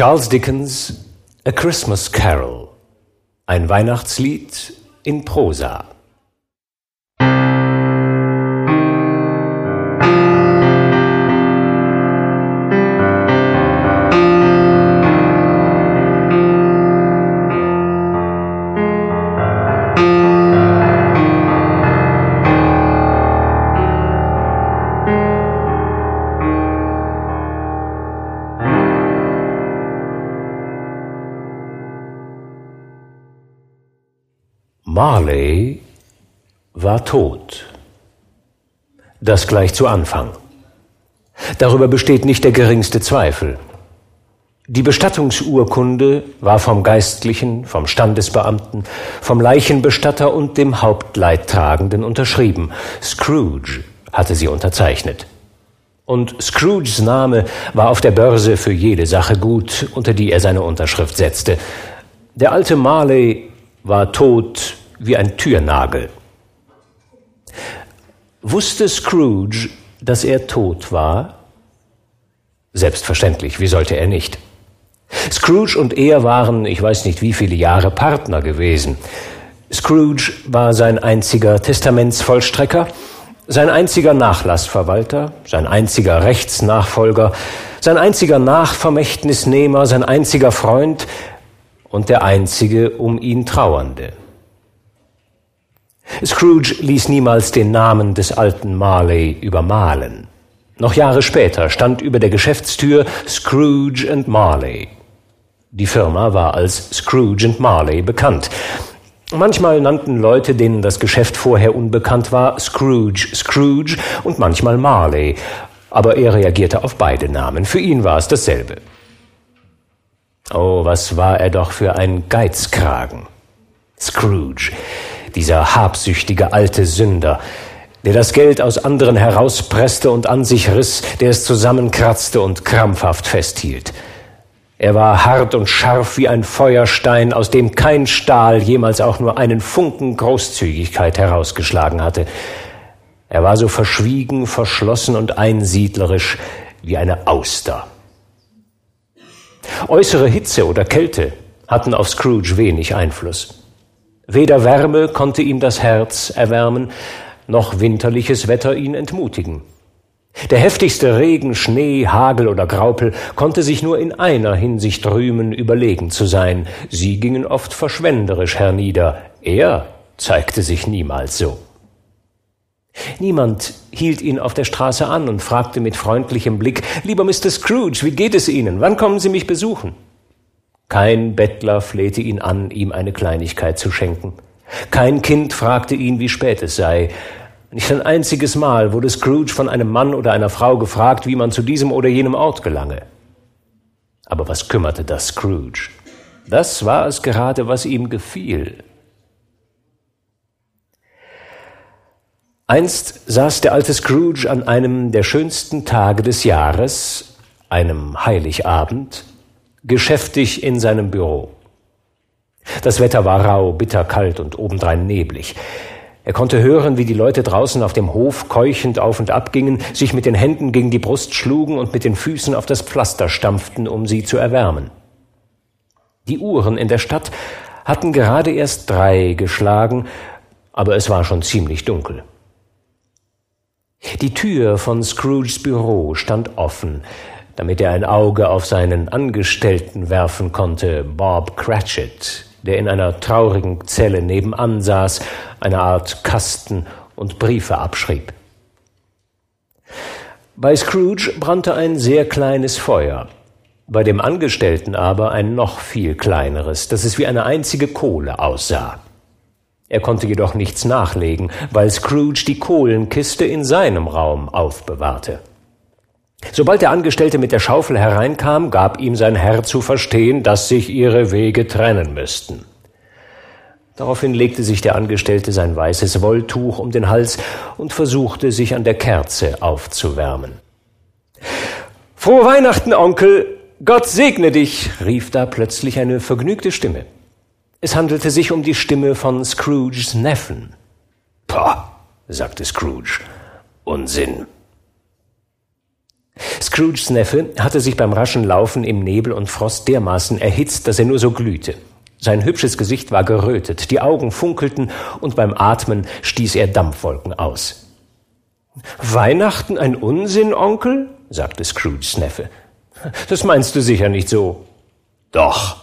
Charles Dickens A Christmas Carol. Ein Weihnachtslied in Prosa. War tot. Das gleich zu Anfang. Darüber besteht nicht der geringste Zweifel. Die Bestattungsurkunde war vom Geistlichen, vom Standesbeamten, vom Leichenbestatter und dem Hauptleidtragenden unterschrieben. Scrooge hatte sie unterzeichnet. Und Scrooges Name war auf der Börse für jede Sache gut, unter die er seine Unterschrift setzte. Der alte Marley war tot wie ein Türnagel. Wusste Scrooge, dass er tot war? Selbstverständlich, wie sollte er nicht? Scrooge und er waren, ich weiß nicht wie viele Jahre Partner gewesen. Scrooge war sein einziger Testamentsvollstrecker, sein einziger Nachlassverwalter, sein einziger Rechtsnachfolger, sein einziger Nachvermächtnisnehmer, sein einziger Freund und der einzige um ihn Trauernde. Scrooge ließ niemals den Namen des alten Marley übermalen. Noch Jahre später stand über der Geschäftstür Scrooge and Marley. Die Firma war als Scrooge and Marley bekannt. Manchmal nannten Leute, denen das Geschäft vorher unbekannt war, Scrooge Scrooge und manchmal Marley, aber er reagierte auf beide Namen. Für ihn war es dasselbe. Oh, was war er doch für ein Geizkragen. Scrooge dieser habsüchtige alte Sünder, der das Geld aus anderen herauspresste und an sich riss, der es zusammenkratzte und krampfhaft festhielt. Er war hart und scharf wie ein Feuerstein, aus dem kein Stahl jemals auch nur einen Funken Großzügigkeit herausgeschlagen hatte. Er war so verschwiegen, verschlossen und einsiedlerisch wie eine Auster. Äußere Hitze oder Kälte hatten auf Scrooge wenig Einfluss. Weder Wärme konnte ihm das Herz erwärmen, noch winterliches Wetter ihn entmutigen. Der heftigste Regen, Schnee, Hagel oder Graupel konnte sich nur in einer Hinsicht rühmen, überlegen zu sein. Sie gingen oft verschwenderisch hernieder. Er zeigte sich niemals so. Niemand hielt ihn auf der Straße an und fragte mit freundlichem Blick, Lieber Mr. Scrooge, wie geht es Ihnen? Wann kommen Sie mich besuchen? Kein Bettler flehte ihn an, ihm eine Kleinigkeit zu schenken. Kein Kind fragte ihn, wie spät es sei. Nicht ein einziges Mal wurde Scrooge von einem Mann oder einer Frau gefragt, wie man zu diesem oder jenem Ort gelange. Aber was kümmerte das Scrooge? Das war es gerade, was ihm gefiel. Einst saß der alte Scrooge an einem der schönsten Tage des Jahres, einem Heiligabend, geschäftig in seinem Büro. Das Wetter war rau, bitterkalt und obendrein neblig. Er konnte hören, wie die Leute draußen auf dem Hof keuchend auf und ab gingen, sich mit den Händen gegen die Brust schlugen und mit den Füßen auf das Pflaster stampften, um sie zu erwärmen. Die Uhren in der Stadt hatten gerade erst drei geschlagen, aber es war schon ziemlich dunkel. Die Tür von Scrooges Büro stand offen, damit er ein Auge auf seinen Angestellten werfen konnte, Bob Cratchit, der in einer traurigen Zelle nebenan saß, eine Art Kasten und Briefe abschrieb. Bei Scrooge brannte ein sehr kleines Feuer, bei dem Angestellten aber ein noch viel kleineres, das es wie eine einzige Kohle aussah. Er konnte jedoch nichts nachlegen, weil Scrooge die Kohlenkiste in seinem Raum aufbewahrte. Sobald der Angestellte mit der Schaufel hereinkam, gab ihm sein Herr zu verstehen, dass sich ihre Wege trennen müssten. Daraufhin legte sich der Angestellte sein weißes Wolltuch um den Hals und versuchte, sich an der Kerze aufzuwärmen. Frohe Weihnachten, Onkel! Gott segne dich! rief da plötzlich eine vergnügte Stimme. Es handelte sich um die Stimme von Scrooges Neffen. Pah, sagte Scrooge. Unsinn. Scrooges Neffe hatte sich beim raschen Laufen im Nebel und Frost dermaßen erhitzt, dass er nur so glühte. Sein hübsches Gesicht war gerötet, die Augen funkelten und beim Atmen stieß er Dampfwolken aus. Weihnachten ein Unsinn, Onkel? sagte Scrooges Neffe. Das meinst du sicher nicht so. Doch.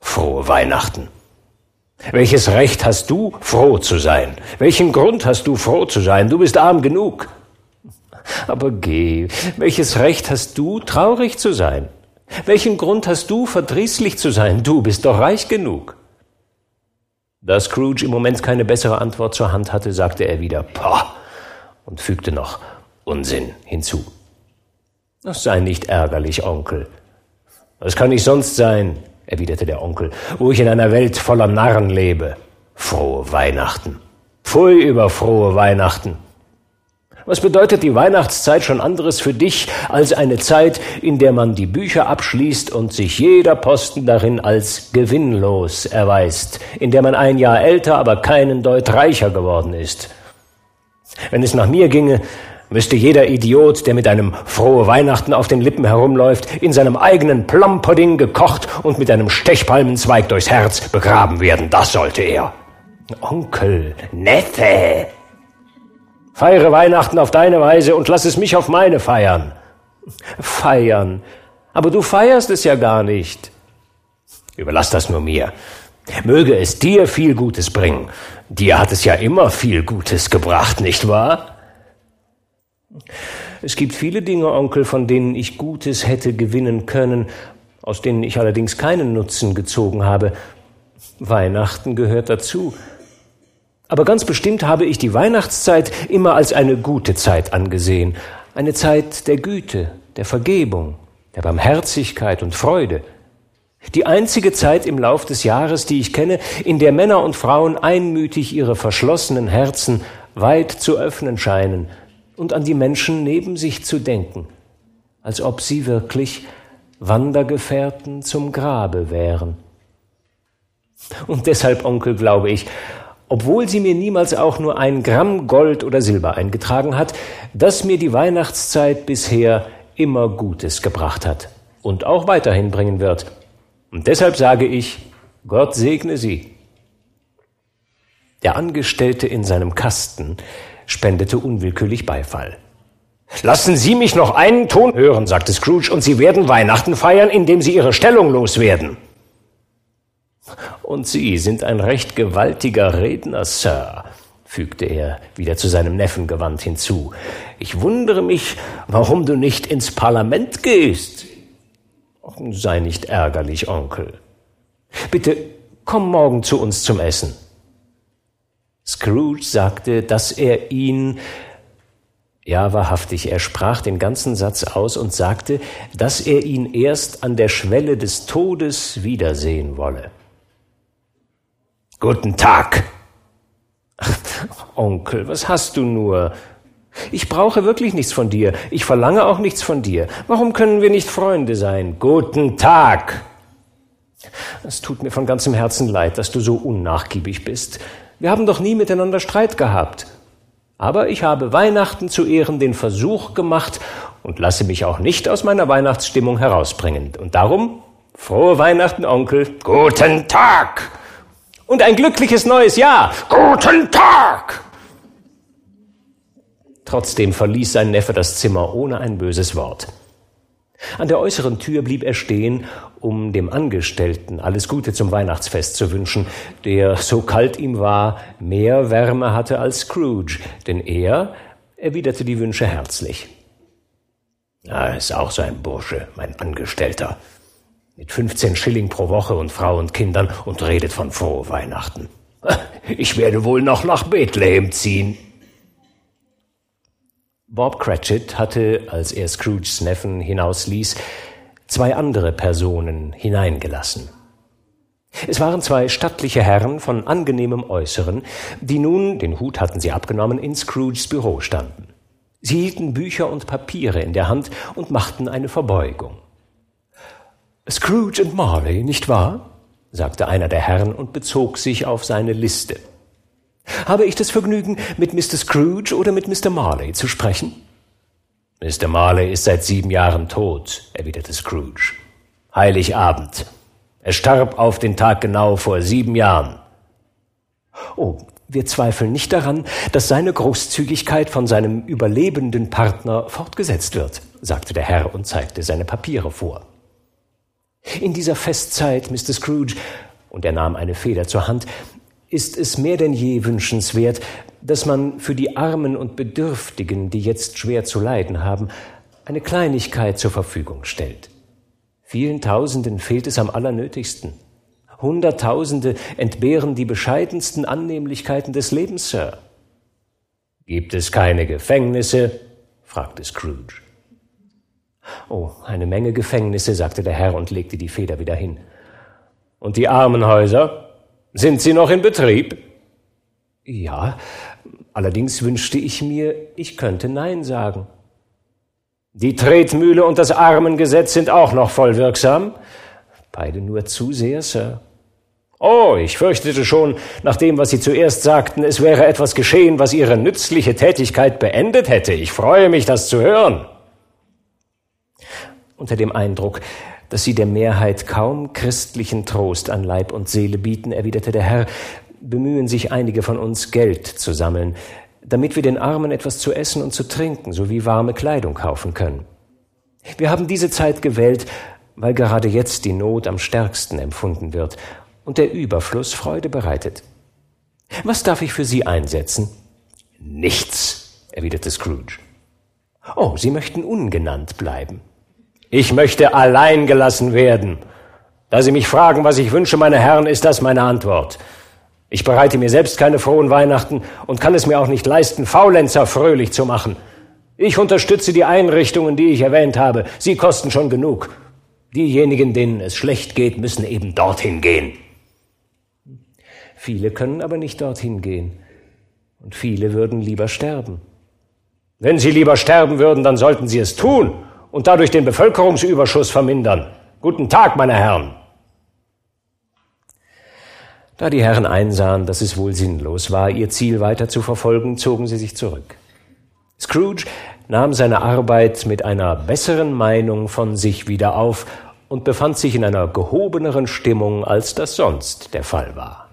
Frohe Weihnachten. Welches Recht hast du, froh zu sein? Welchen Grund hast du, froh zu sein? Du bist arm genug. Aber geh, welches Recht hast du, traurig zu sein? Welchen Grund hast du, verdrießlich zu sein? Du bist doch reich genug. Da Scrooge im Moment keine bessere Antwort zur Hand hatte, sagte er wieder Pah und fügte noch Unsinn hinzu. Das sei nicht ärgerlich, Onkel. Was kann ich sonst sein, erwiderte der Onkel, wo ich in einer Welt voller Narren lebe. Frohe Weihnachten. Pfui über frohe Weihnachten. Was bedeutet die Weihnachtszeit schon anderes für dich als eine Zeit, in der man die Bücher abschließt und sich jeder Posten darin als gewinnlos erweist, in der man ein Jahr älter, aber keinen Deut reicher geworden ist? Wenn es nach mir ginge, müsste jeder Idiot, der mit einem frohe Weihnachten auf den Lippen herumläuft, in seinem eigenen Plumpudding gekocht und mit einem Stechpalmenzweig durchs Herz begraben werden. Das sollte er. Onkel, Neffe, Feiere Weihnachten auf deine Weise und lass es mich auf meine feiern. Feiern. Aber du feierst es ja gar nicht. Überlass das nur mir. Möge es dir viel Gutes bringen. Dir hat es ja immer viel Gutes gebracht, nicht wahr? Es gibt viele Dinge, Onkel, von denen ich Gutes hätte gewinnen können, aus denen ich allerdings keinen Nutzen gezogen habe. Weihnachten gehört dazu. Aber ganz bestimmt habe ich die Weihnachtszeit immer als eine gute Zeit angesehen, eine Zeit der Güte, der Vergebung, der Barmherzigkeit und Freude. Die einzige Zeit im Lauf des Jahres, die ich kenne, in der Männer und Frauen einmütig ihre verschlossenen Herzen weit zu öffnen scheinen und an die Menschen neben sich zu denken, als ob sie wirklich Wandergefährten zum Grabe wären. Und deshalb, Onkel, glaube ich, obwohl sie mir niemals auch nur ein Gramm Gold oder Silber eingetragen hat, dass mir die Weihnachtszeit bisher immer Gutes gebracht hat und auch weiterhin bringen wird. Und deshalb sage ich, Gott segne sie. Der Angestellte in seinem Kasten spendete unwillkürlich Beifall. Lassen Sie mich noch einen Ton hören, sagte Scrooge, und Sie werden Weihnachten feiern, indem Sie Ihre Stellung loswerden. Und Sie sind ein recht gewaltiger Redner, Sir, fügte er wieder zu seinem Neffen gewandt hinzu. Ich wundere mich, warum du nicht ins Parlament gehst. Sei nicht ärgerlich, Onkel. Bitte komm morgen zu uns zum Essen. Scrooge sagte, dass er ihn ja, wahrhaftig, er sprach den ganzen Satz aus und sagte, dass er ihn erst an der Schwelle des Todes wiedersehen wolle. Guten Tag. Onkel, was hast du nur? Ich brauche wirklich nichts von dir. Ich verlange auch nichts von dir. Warum können wir nicht Freunde sein? Guten Tag. Es tut mir von ganzem Herzen leid, dass du so unnachgiebig bist. Wir haben doch nie miteinander Streit gehabt. Aber ich habe Weihnachten zu Ehren den Versuch gemacht und lasse mich auch nicht aus meiner Weihnachtsstimmung herausbringen. Und darum, frohe Weihnachten, Onkel. Guten Tag und ein glückliches neues Jahr. Guten Tag! Trotzdem verließ sein Neffe das Zimmer ohne ein böses Wort. An der äußeren Tür blieb er stehen, um dem Angestellten alles Gute zum Weihnachtsfest zu wünschen, der, so kalt ihm war, mehr Wärme hatte als Scrooge, denn er erwiderte die Wünsche herzlich. Ja, ist auch so ein Bursche, mein Angestellter, mit 15 Schilling pro Woche und Frau und Kindern und redet von frohe Weihnachten. Ich werde wohl noch nach Bethlehem ziehen. Bob Cratchit hatte, als er Scrooges Neffen hinausließ, zwei andere Personen hineingelassen. Es waren zwei stattliche Herren von angenehmem Äußeren, die nun, den Hut hatten sie abgenommen, in Scrooges Büro standen. Sie hielten Bücher und Papiere in der Hand und machten eine Verbeugung. Scrooge und Marley, nicht wahr? sagte einer der Herren und bezog sich auf seine Liste. Habe ich das Vergnügen, mit Mr. Scrooge oder mit Mr. Marley zu sprechen? Mr. Marley ist seit sieben Jahren tot, erwiderte Scrooge. Heiligabend. Er starb auf den Tag genau vor sieben Jahren. Oh, wir zweifeln nicht daran, dass seine Großzügigkeit von seinem überlebenden Partner fortgesetzt wird, sagte der Herr und zeigte seine Papiere vor. In dieser Festzeit, Mr. Scrooge, und er nahm eine Feder zur Hand, ist es mehr denn je wünschenswert, dass man für die Armen und Bedürftigen, die jetzt schwer zu leiden haben, eine Kleinigkeit zur Verfügung stellt. Vielen Tausenden fehlt es am allernötigsten. Hunderttausende entbehren die bescheidensten Annehmlichkeiten des Lebens, Sir. Gibt es keine Gefängnisse? fragte Scrooge. Oh, eine Menge Gefängnisse, sagte der Herr und legte die Feder wieder hin. Und die Armenhäuser? Sind sie noch in Betrieb? Ja, allerdings wünschte ich mir, ich könnte Nein sagen. Die Tretmühle und das Armengesetz sind auch noch voll wirksam? Beide nur zu sehr, Sir. Oh, ich fürchtete schon, nach dem, was Sie zuerst sagten, es wäre etwas geschehen, was Ihre nützliche Tätigkeit beendet hätte. Ich freue mich, das zu hören. Unter dem Eindruck, dass Sie der Mehrheit kaum christlichen Trost an Leib und Seele bieten, erwiderte der Herr, bemühen sich einige von uns, Geld zu sammeln, damit wir den Armen etwas zu essen und zu trinken sowie warme Kleidung kaufen können. Wir haben diese Zeit gewählt, weil gerade jetzt die Not am stärksten empfunden wird und der Überfluss Freude bereitet. Was darf ich für Sie einsetzen? Nichts, erwiderte Scrooge. Oh, Sie möchten ungenannt bleiben. Ich möchte allein gelassen werden. Da Sie mich fragen, was ich wünsche, meine Herren, ist das meine Antwort. Ich bereite mir selbst keine frohen Weihnachten und kann es mir auch nicht leisten, Faulenzer fröhlich zu machen. Ich unterstütze die Einrichtungen, die ich erwähnt habe. Sie kosten schon genug. Diejenigen, denen es schlecht geht, müssen eben dorthin gehen. Viele können aber nicht dorthin gehen. Und viele würden lieber sterben. Wenn sie lieber sterben würden, dann sollten sie es tun und dadurch den Bevölkerungsüberschuss vermindern. Guten Tag, meine Herren. Da die Herren einsahen, dass es wohl sinnlos war, ihr Ziel weiter zu verfolgen, zogen sie sich zurück. Scrooge nahm seine Arbeit mit einer besseren Meinung von sich wieder auf und befand sich in einer gehobeneren Stimmung, als das sonst der Fall war.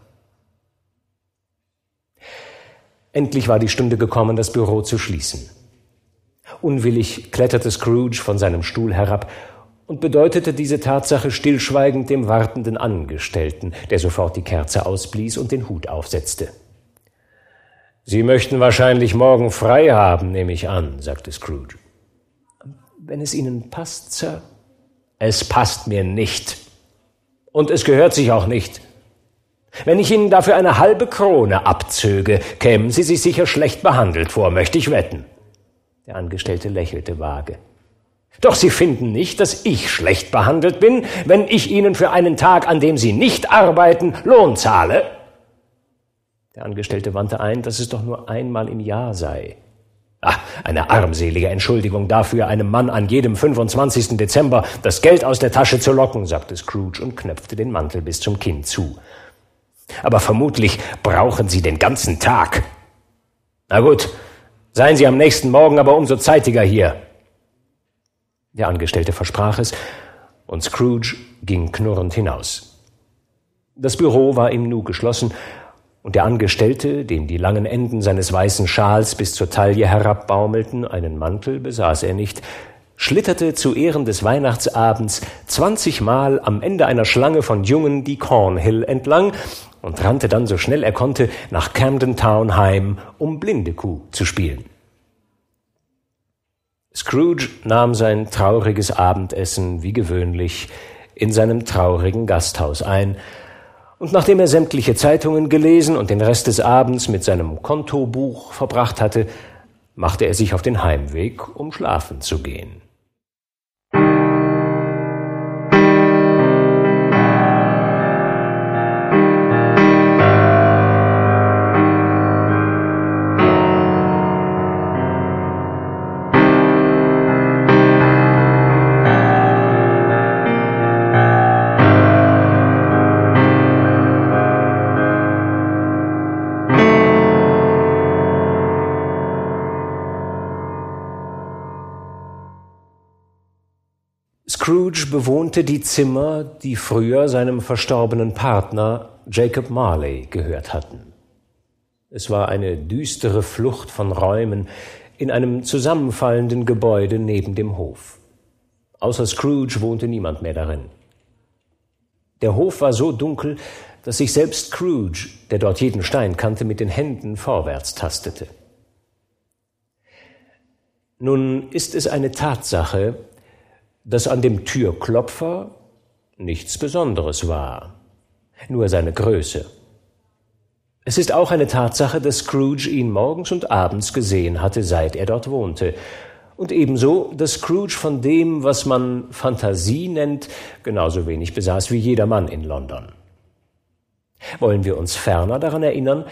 Endlich war die Stunde gekommen, das Büro zu schließen. Unwillig kletterte Scrooge von seinem Stuhl herab und bedeutete diese Tatsache stillschweigend dem wartenden Angestellten, der sofort die Kerze ausblies und den Hut aufsetzte. Sie möchten wahrscheinlich morgen frei haben, nehme ich an, sagte Scrooge. Wenn es Ihnen passt, Sir. Es passt mir nicht. Und es gehört sich auch nicht. Wenn ich Ihnen dafür eine halbe Krone abzöge, kämen Sie sich sicher schlecht behandelt vor, möchte ich wetten. Der Angestellte lächelte vage. Doch Sie finden nicht, dass ich schlecht behandelt bin, wenn ich Ihnen für einen Tag, an dem Sie nicht arbeiten, Lohn zahle? Der Angestellte wandte ein, dass es doch nur einmal im Jahr sei. Ach, eine armselige Entschuldigung dafür, einem Mann an jedem 25. Dezember das Geld aus der Tasche zu locken, sagte Scrooge und knöpfte den Mantel bis zum Kinn zu. Aber vermutlich brauchen Sie den ganzen Tag. Na gut, seien Sie am nächsten Morgen aber umso zeitiger hier. Der Angestellte versprach es, und Scrooge ging knurrend hinaus. Das Büro war im Nu geschlossen, und der Angestellte, dem die langen Enden seines weißen Schals bis zur Taille herabbaumelten, einen Mantel besaß er nicht, schlitterte zu Ehren des Weihnachtsabends zwanzigmal am Ende einer Schlange von Jungen die Cornhill entlang und rannte dann so schnell er konnte nach Camden Town heim, um Blindekuh zu spielen. Scrooge nahm sein trauriges Abendessen wie gewöhnlich in seinem traurigen Gasthaus ein, und nachdem er sämtliche Zeitungen gelesen und den Rest des Abends mit seinem Kontobuch verbracht hatte, machte er sich auf den Heimweg, um schlafen zu gehen. Bewohnte die Zimmer, die früher seinem verstorbenen Partner Jacob Marley gehört hatten. Es war eine düstere Flucht von Räumen in einem zusammenfallenden Gebäude neben dem Hof. Außer Scrooge wohnte niemand mehr darin. Der Hof war so dunkel, dass sich selbst Scrooge, der dort jeden Stein kannte, mit den Händen vorwärts tastete. Nun ist es eine Tatsache, dass an dem Türklopfer nichts Besonderes war, nur seine Größe. Es ist auch eine Tatsache, dass Scrooge ihn morgens und abends gesehen hatte, seit er dort wohnte, und ebenso, dass Scrooge von dem, was man Fantasie nennt, genauso wenig besaß wie jeder Mann in London. Wollen wir uns ferner daran erinnern,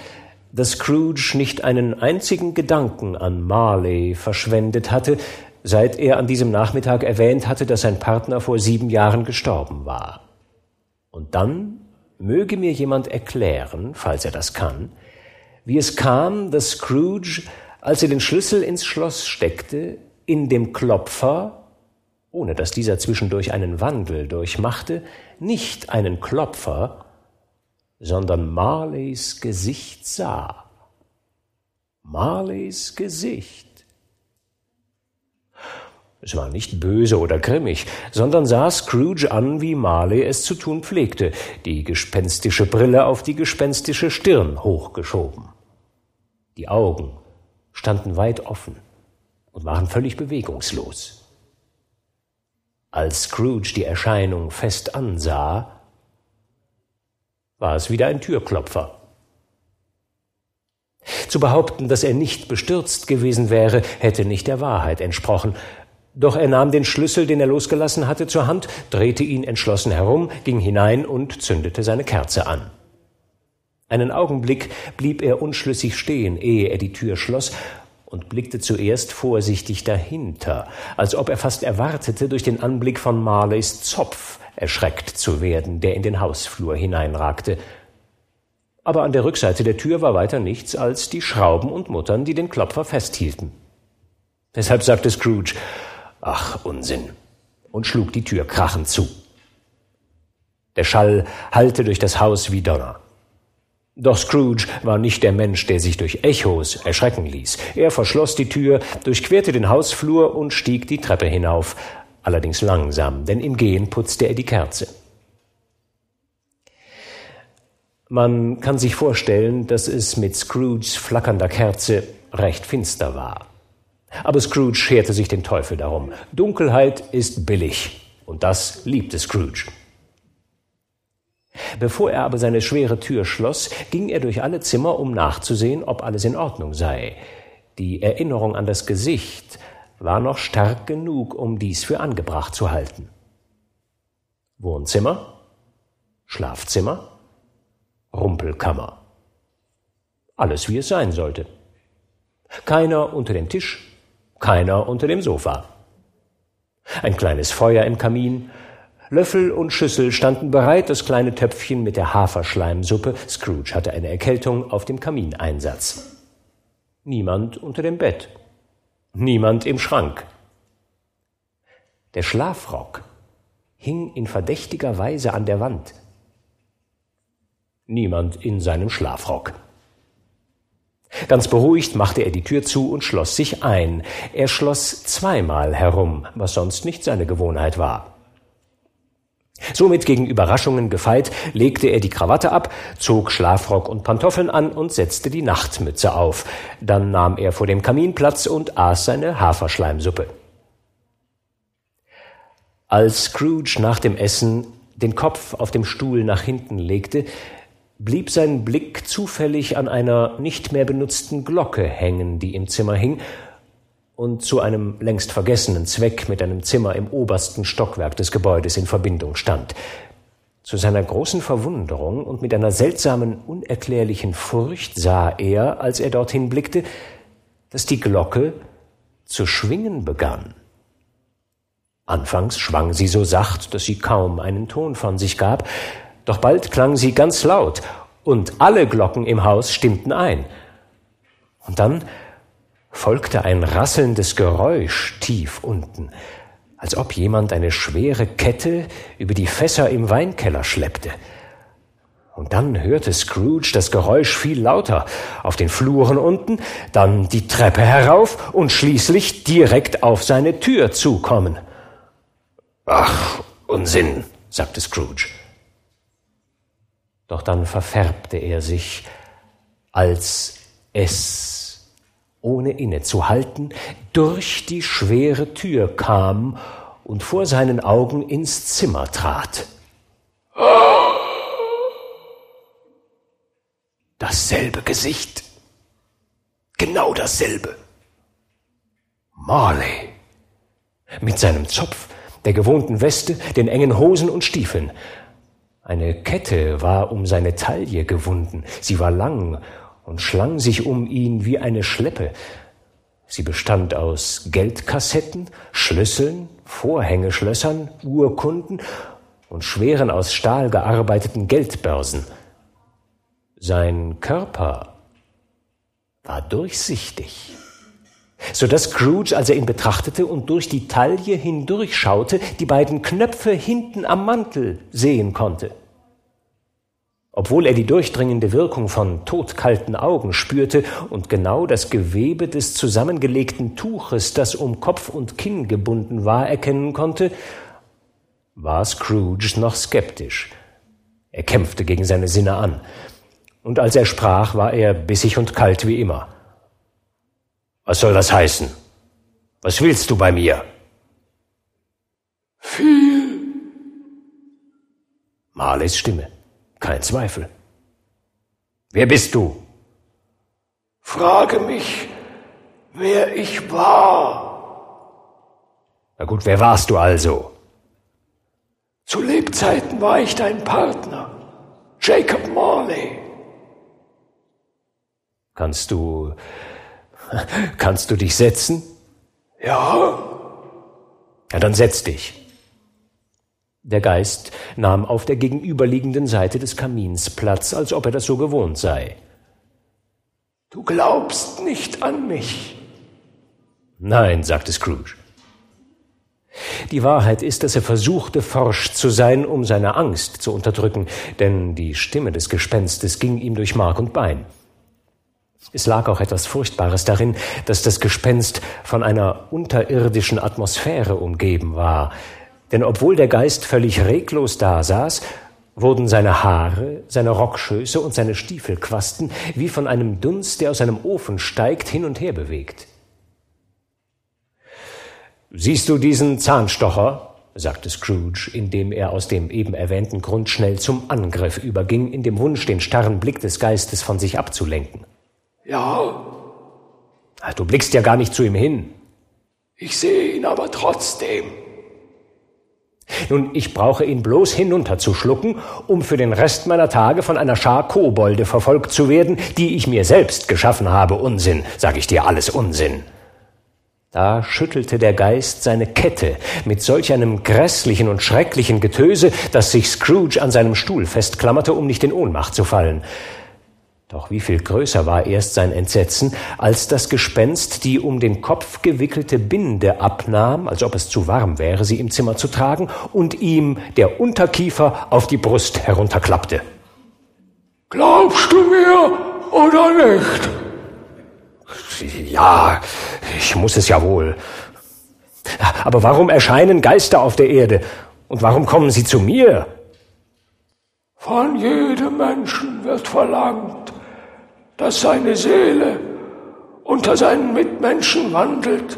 dass Scrooge nicht einen einzigen Gedanken an Marley verschwendet hatte, seit er an diesem Nachmittag erwähnt hatte, dass sein Partner vor sieben Jahren gestorben war. Und dann möge mir jemand erklären, falls er das kann, wie es kam, dass Scrooge, als er den Schlüssel ins Schloss steckte, in dem Klopfer, ohne dass dieser zwischendurch einen Wandel durchmachte, nicht einen Klopfer, sondern Marleys Gesicht sah. Marleys Gesicht. Es war nicht böse oder grimmig, sondern sah Scrooge an, wie Marley es zu tun pflegte, die gespenstische Brille auf die gespenstische Stirn hochgeschoben. Die Augen standen weit offen und waren völlig bewegungslos. Als Scrooge die Erscheinung fest ansah, war es wieder ein Türklopfer. Zu behaupten, dass er nicht bestürzt gewesen wäre, hätte nicht der Wahrheit entsprochen. Doch er nahm den Schlüssel, den er losgelassen hatte, zur Hand, drehte ihn entschlossen herum, ging hinein und zündete seine Kerze an. Einen Augenblick blieb er unschlüssig stehen, ehe er die Tür schloss, und blickte zuerst vorsichtig dahinter, als ob er fast erwartete, durch den Anblick von Marleys Zopf erschreckt zu werden, der in den Hausflur hineinragte. Aber an der Rückseite der Tür war weiter nichts als die Schrauben und Muttern, die den Klopfer festhielten. Deshalb sagte Scrooge, ach Unsinn, und schlug die Tür krachend zu. Der Schall hallte durch das Haus wie Donner. Doch Scrooge war nicht der Mensch, der sich durch Echos erschrecken ließ. Er verschloss die Tür, durchquerte den Hausflur und stieg die Treppe hinauf, allerdings langsam, denn im Gehen putzte er die Kerze. Man kann sich vorstellen, dass es mit Scrooges flackernder Kerze recht finster war. Aber Scrooge scherte sich den Teufel darum. Dunkelheit ist billig, und das liebte Scrooge. Bevor er aber seine schwere Tür schloss, ging er durch alle Zimmer, um nachzusehen, ob alles in Ordnung sei. Die Erinnerung an das Gesicht war noch stark genug, um dies für angebracht zu halten. Wohnzimmer, Schlafzimmer, Rumpelkammer. Alles wie es sein sollte. Keiner unter dem Tisch, keiner unter dem Sofa. Ein kleines Feuer im Kamin, Löffel und Schüssel standen bereit, das kleine Töpfchen mit der Haferschleimsuppe, Scrooge hatte eine Erkältung, auf dem Kamineinsatz. Niemand unter dem Bett. Niemand im Schrank. Der Schlafrock hing in verdächtiger Weise an der Wand. Niemand in seinem Schlafrock. Ganz beruhigt machte er die Tür zu und schloss sich ein. Er schloss zweimal herum, was sonst nicht seine Gewohnheit war. Somit gegen Überraschungen gefeit, legte er die Krawatte ab, zog Schlafrock und Pantoffeln an und setzte die Nachtmütze auf. Dann nahm er vor dem Kamin Platz und aß seine Haferschleimsuppe. Als Scrooge nach dem Essen den Kopf auf dem Stuhl nach hinten legte, blieb sein Blick zufällig an einer nicht mehr benutzten Glocke hängen, die im Zimmer hing und zu einem längst vergessenen Zweck mit einem Zimmer im obersten Stockwerk des Gebäudes in Verbindung stand. Zu seiner großen Verwunderung und mit einer seltsamen, unerklärlichen Furcht sah er, als er dorthin blickte, dass die Glocke zu schwingen begann. Anfangs schwang sie so sacht, dass sie kaum einen Ton von sich gab, doch bald klang sie ganz laut, und alle Glocken im Haus stimmten ein. Und dann folgte ein rasselndes Geräusch tief unten, als ob jemand eine schwere Kette über die Fässer im Weinkeller schleppte. Und dann hörte Scrooge das Geräusch viel lauter auf den Fluren unten, dann die Treppe herauf und schließlich direkt auf seine Tür zukommen. Ach, Unsinn, sagte Scrooge. Doch dann verfärbte er sich, als es, ohne innezuhalten, durch die schwere Tür kam und vor seinen Augen ins Zimmer trat. Dasselbe Gesicht. Genau dasselbe. Marley. Mit seinem Zopf, der gewohnten Weste, den engen Hosen und Stiefeln. Eine Kette war um seine Taille gewunden. Sie war lang und schlang sich um ihn wie eine Schleppe. Sie bestand aus Geldkassetten, Schlüsseln, Vorhängeschlössern, Urkunden und schweren aus Stahl gearbeiteten Geldbörsen. Sein Körper war durchsichtig, so dass Scrooge, als er ihn betrachtete und durch die Taille hindurchschaute, die beiden Knöpfe hinten am Mantel sehen konnte. Obwohl er die durchdringende Wirkung von todkalten Augen spürte und genau das Gewebe des zusammengelegten Tuches, das um Kopf und Kinn gebunden war, erkennen konnte, war Scrooge noch skeptisch. Er kämpfte gegen seine Sinne an und als er sprach, war er bissig und kalt wie immer. Was soll das heißen? Was willst du bei mir? Viel. Marleys Stimme, kein Zweifel. Wer bist du? Frage mich, wer ich war. Na gut, wer warst du also? Zu Lebzeiten war ich dein Partner, Jacob Marley. Kannst du, kannst du dich setzen? Ja. Ja, dann setz dich. Der Geist nahm auf der gegenüberliegenden Seite des Kamins Platz, als ob er das so gewohnt sei. Du glaubst nicht an mich. Nein, sagte Scrooge. Die Wahrheit ist, dass er versuchte, forsch zu sein, um seine Angst zu unterdrücken, denn die Stimme des Gespenstes ging ihm durch Mark und Bein. Es lag auch etwas Furchtbares darin, dass das Gespenst von einer unterirdischen Atmosphäre umgeben war. Denn obwohl der Geist völlig reglos dasaß, wurden seine Haare, seine Rockschöße und seine Stiefelquasten wie von einem Dunst, der aus einem Ofen steigt, hin und her bewegt. Siehst du diesen Zahnstocher? sagte Scrooge, indem er aus dem eben erwähnten Grund schnell zum Angriff überging, in dem Wunsch, den starren Blick des Geistes von sich abzulenken. Ja. Du blickst ja gar nicht zu ihm hin. Ich sehe ihn aber trotzdem. Nun, ich brauche ihn bloß hinunterzuschlucken, um für den Rest meiner Tage von einer Schar Kobolde verfolgt zu werden, die ich mir selbst geschaffen habe. Unsinn, sag ich dir, alles Unsinn. Da schüttelte der Geist seine Kette mit solch einem grässlichen und schrecklichen Getöse, dass sich Scrooge an seinem Stuhl festklammerte, um nicht in Ohnmacht zu fallen. Doch wie viel größer war erst sein Entsetzen, als das Gespenst die um den Kopf gewickelte Binde abnahm, als ob es zu warm wäre, sie im Zimmer zu tragen, und ihm der Unterkiefer auf die Brust herunterklappte. Glaubst du mir oder nicht? Ja, ich muss es ja wohl. Aber warum erscheinen Geister auf der Erde? Und warum kommen sie zu mir? Von jedem Menschen wird verlangt, dass seine Seele unter seinen Mitmenschen wandelt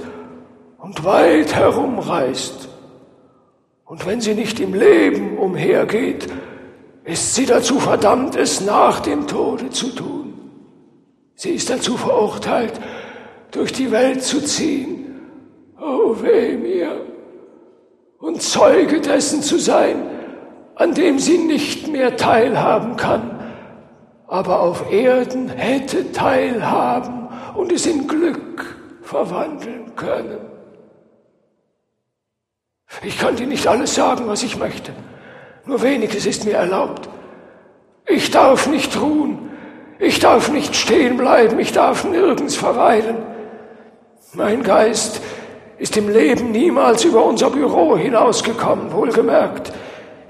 und weit herumreist. Und wenn sie nicht im Leben umhergeht, ist sie dazu verdammt, es nach dem Tode zu tun. Sie ist dazu verurteilt, durch die Welt zu ziehen. Oh weh mir! Und Zeuge dessen zu sein, an dem sie nicht mehr teilhaben kann aber auf Erden hätte teilhaben und es in Glück verwandeln können. Ich kann dir nicht alles sagen, was ich möchte. Nur weniges ist mir erlaubt. Ich darf nicht ruhen. Ich darf nicht stehen bleiben. Ich darf nirgends verweilen. Mein Geist ist im Leben niemals über unser Büro hinausgekommen, wohlgemerkt.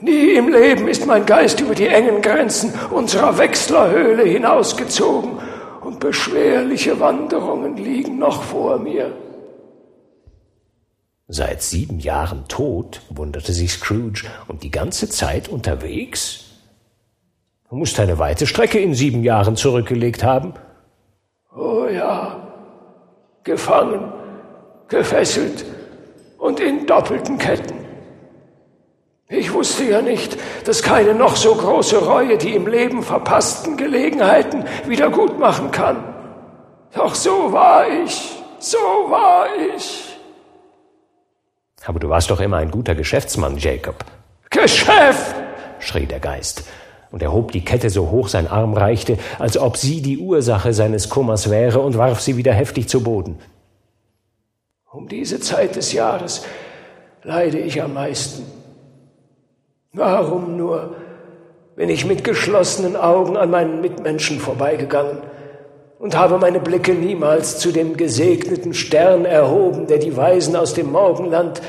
Nie im Leben ist mein Geist über die engen Grenzen unserer Wechslerhöhle hinausgezogen und beschwerliche Wanderungen liegen noch vor mir. Seit sieben Jahren tot, wunderte sich Scrooge, und die ganze Zeit unterwegs? Du musst eine weite Strecke in sieben Jahren zurückgelegt haben. Oh ja, gefangen, gefesselt und in doppelten Ketten. Ich wusste ja nicht, dass keine noch so große Reue die im Leben verpassten Gelegenheiten wieder gut machen kann. Doch so war ich, so war ich. Aber du warst doch immer ein guter Geschäftsmann, Jacob. Geschäft! schrie der Geist, und er hob die Kette so hoch sein Arm reichte, als ob sie die Ursache seines Kummers wäre, und warf sie wieder heftig zu Boden. Um diese Zeit des Jahres leide ich am meisten. Warum nur bin ich mit geschlossenen Augen an meinen Mitmenschen vorbeigegangen und habe meine Blicke niemals zu dem gesegneten Stern erhoben, der die Weisen aus dem Morgenland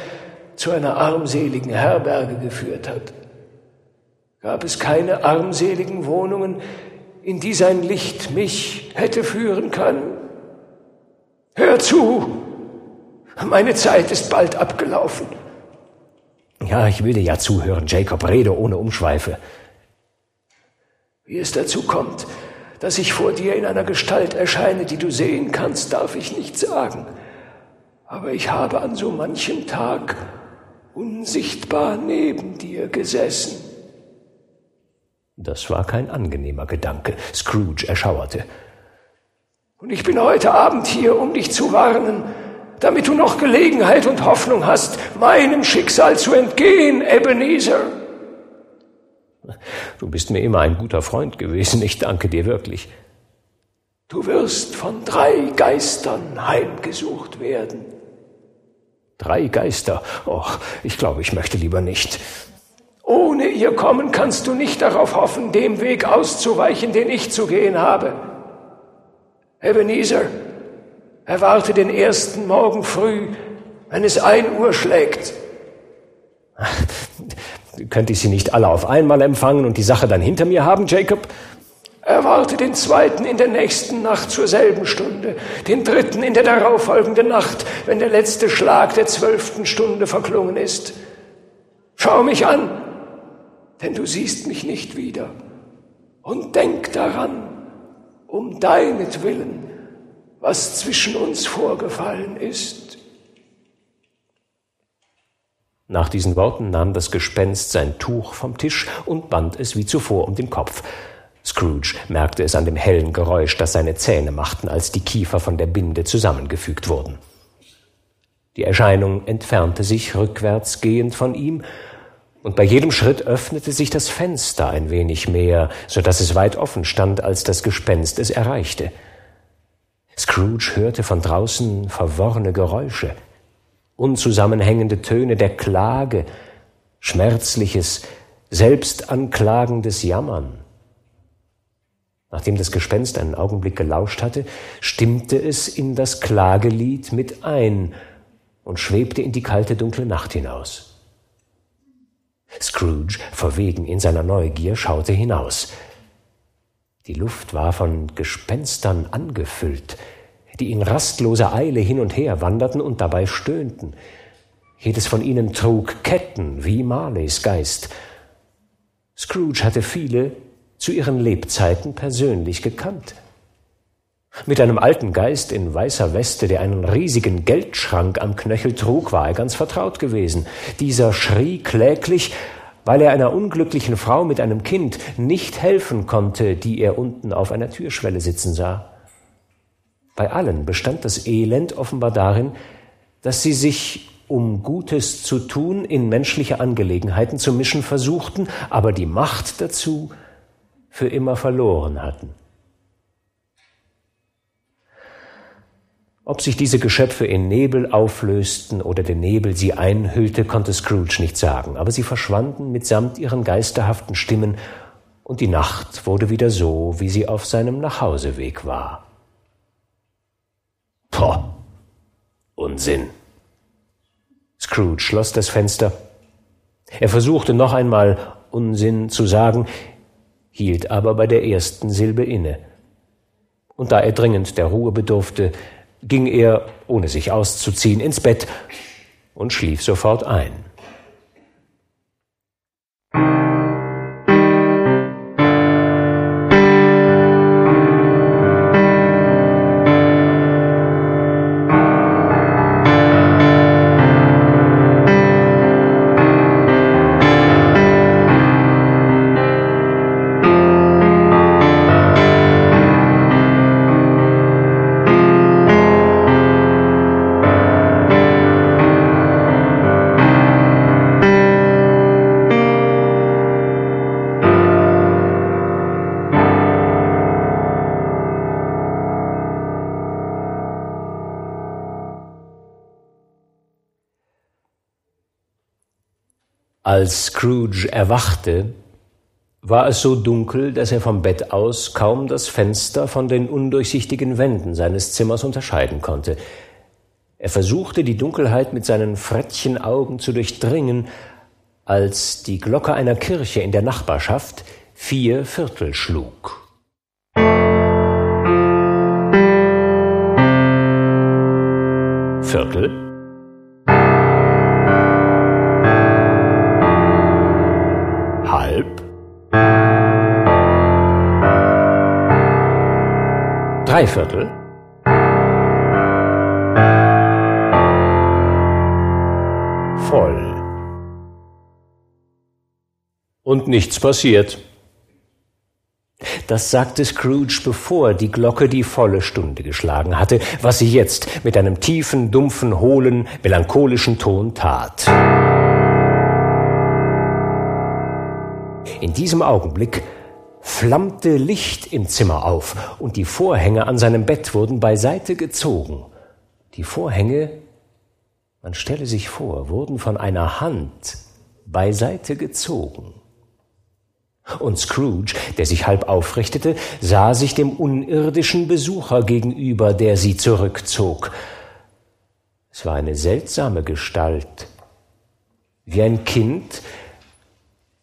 zu einer armseligen Herberge geführt hat. Gab es keine armseligen Wohnungen, in die sein Licht mich hätte führen können? Hör zu! Meine Zeit ist bald abgelaufen. Ja, ich will dir ja zuhören, Jacob, rede ohne Umschweife. Wie es dazu kommt, dass ich vor dir in einer Gestalt erscheine, die du sehen kannst, darf ich nicht sagen. Aber ich habe an so manchem Tag unsichtbar neben dir gesessen. Das war kein angenehmer Gedanke. Scrooge erschauerte. Und ich bin heute Abend hier, um dich zu warnen, damit du noch Gelegenheit und Hoffnung hast, meinem Schicksal zu entgehen, Ebenezer. Du bist mir immer ein guter Freund gewesen, ich danke dir wirklich. Du wirst von drei Geistern heimgesucht werden. Drei Geister? Och, ich glaube, ich möchte lieber nicht. Ohne ihr Kommen kannst du nicht darauf hoffen, dem Weg auszuweichen, den ich zu gehen habe. Ebenezer, Erwarte den ersten Morgen früh, wenn es ein Uhr schlägt. Könnte ich sie nicht alle auf einmal empfangen und die Sache dann hinter mir haben, Jacob? Erwarte den zweiten in der nächsten Nacht zur selben Stunde, den dritten in der darauffolgenden Nacht, wenn der letzte Schlag der zwölften Stunde verklungen ist. Schau mich an, denn du siehst mich nicht wieder. Und denk daran, um deinetwillen was zwischen uns vorgefallen ist. Nach diesen Worten nahm das Gespenst sein Tuch vom Tisch und band es wie zuvor um den Kopf. Scrooge merkte es an dem hellen Geräusch, das seine Zähne machten, als die Kiefer von der Binde zusammengefügt wurden. Die Erscheinung entfernte sich rückwärts gehend von ihm, und bei jedem Schritt öffnete sich das Fenster ein wenig mehr, so dass es weit offen stand, als das Gespenst es erreichte. Scrooge hörte von draußen verworrene Geräusche, unzusammenhängende Töne der Klage, schmerzliches, selbstanklagendes Jammern. Nachdem das Gespenst einen Augenblick gelauscht hatte, stimmte es in das Klagelied mit ein und schwebte in die kalte, dunkle Nacht hinaus. Scrooge, verwegen in seiner Neugier, schaute hinaus. Die Luft war von Gespenstern angefüllt, die in rastloser Eile hin und her wanderten und dabei stöhnten. Jedes von ihnen trug Ketten wie Marleys Geist. Scrooge hatte viele zu ihren Lebzeiten persönlich gekannt. Mit einem alten Geist in weißer Weste, der einen riesigen Geldschrank am Knöchel trug, war er ganz vertraut gewesen. Dieser schrie kläglich, weil er einer unglücklichen Frau mit einem Kind nicht helfen konnte, die er unten auf einer Türschwelle sitzen sah. Bei allen bestand das Elend offenbar darin, dass sie sich, um Gutes zu tun, in menschliche Angelegenheiten zu mischen versuchten, aber die Macht dazu für immer verloren hatten. Ob sich diese Geschöpfe in Nebel auflösten oder der Nebel sie einhüllte, konnte Scrooge nicht sagen, aber sie verschwanden mitsamt ihren geisterhaften Stimmen, und die Nacht wurde wieder so, wie sie auf seinem Nachhauseweg war. Poh, Unsinn, Scrooge schloss das Fenster. Er versuchte noch einmal Unsinn zu sagen, hielt aber bei der ersten Silbe inne. Und da er dringend der Ruhe bedurfte, ging er, ohne sich auszuziehen, ins Bett und schlief sofort ein. Als Scrooge erwachte, war es so dunkel, dass er vom Bett aus kaum das Fenster von den undurchsichtigen Wänden seines Zimmers unterscheiden konnte. Er versuchte die Dunkelheit mit seinen Frettchenaugen zu durchdringen, als die Glocke einer Kirche in der Nachbarschaft vier Viertel schlug. Viertel Dreiviertel. Voll. Und nichts passiert. Das sagte Scrooge, bevor die Glocke die volle Stunde geschlagen hatte, was sie jetzt mit einem tiefen, dumpfen, hohlen, melancholischen Ton tat. In diesem Augenblick flammte Licht im Zimmer auf und die Vorhänge an seinem Bett wurden beiseite gezogen. Die Vorhänge, man stelle sich vor, wurden von einer Hand beiseite gezogen. Und Scrooge, der sich halb aufrichtete, sah sich dem unirdischen Besucher gegenüber, der sie zurückzog. Es war eine seltsame Gestalt, wie ein Kind,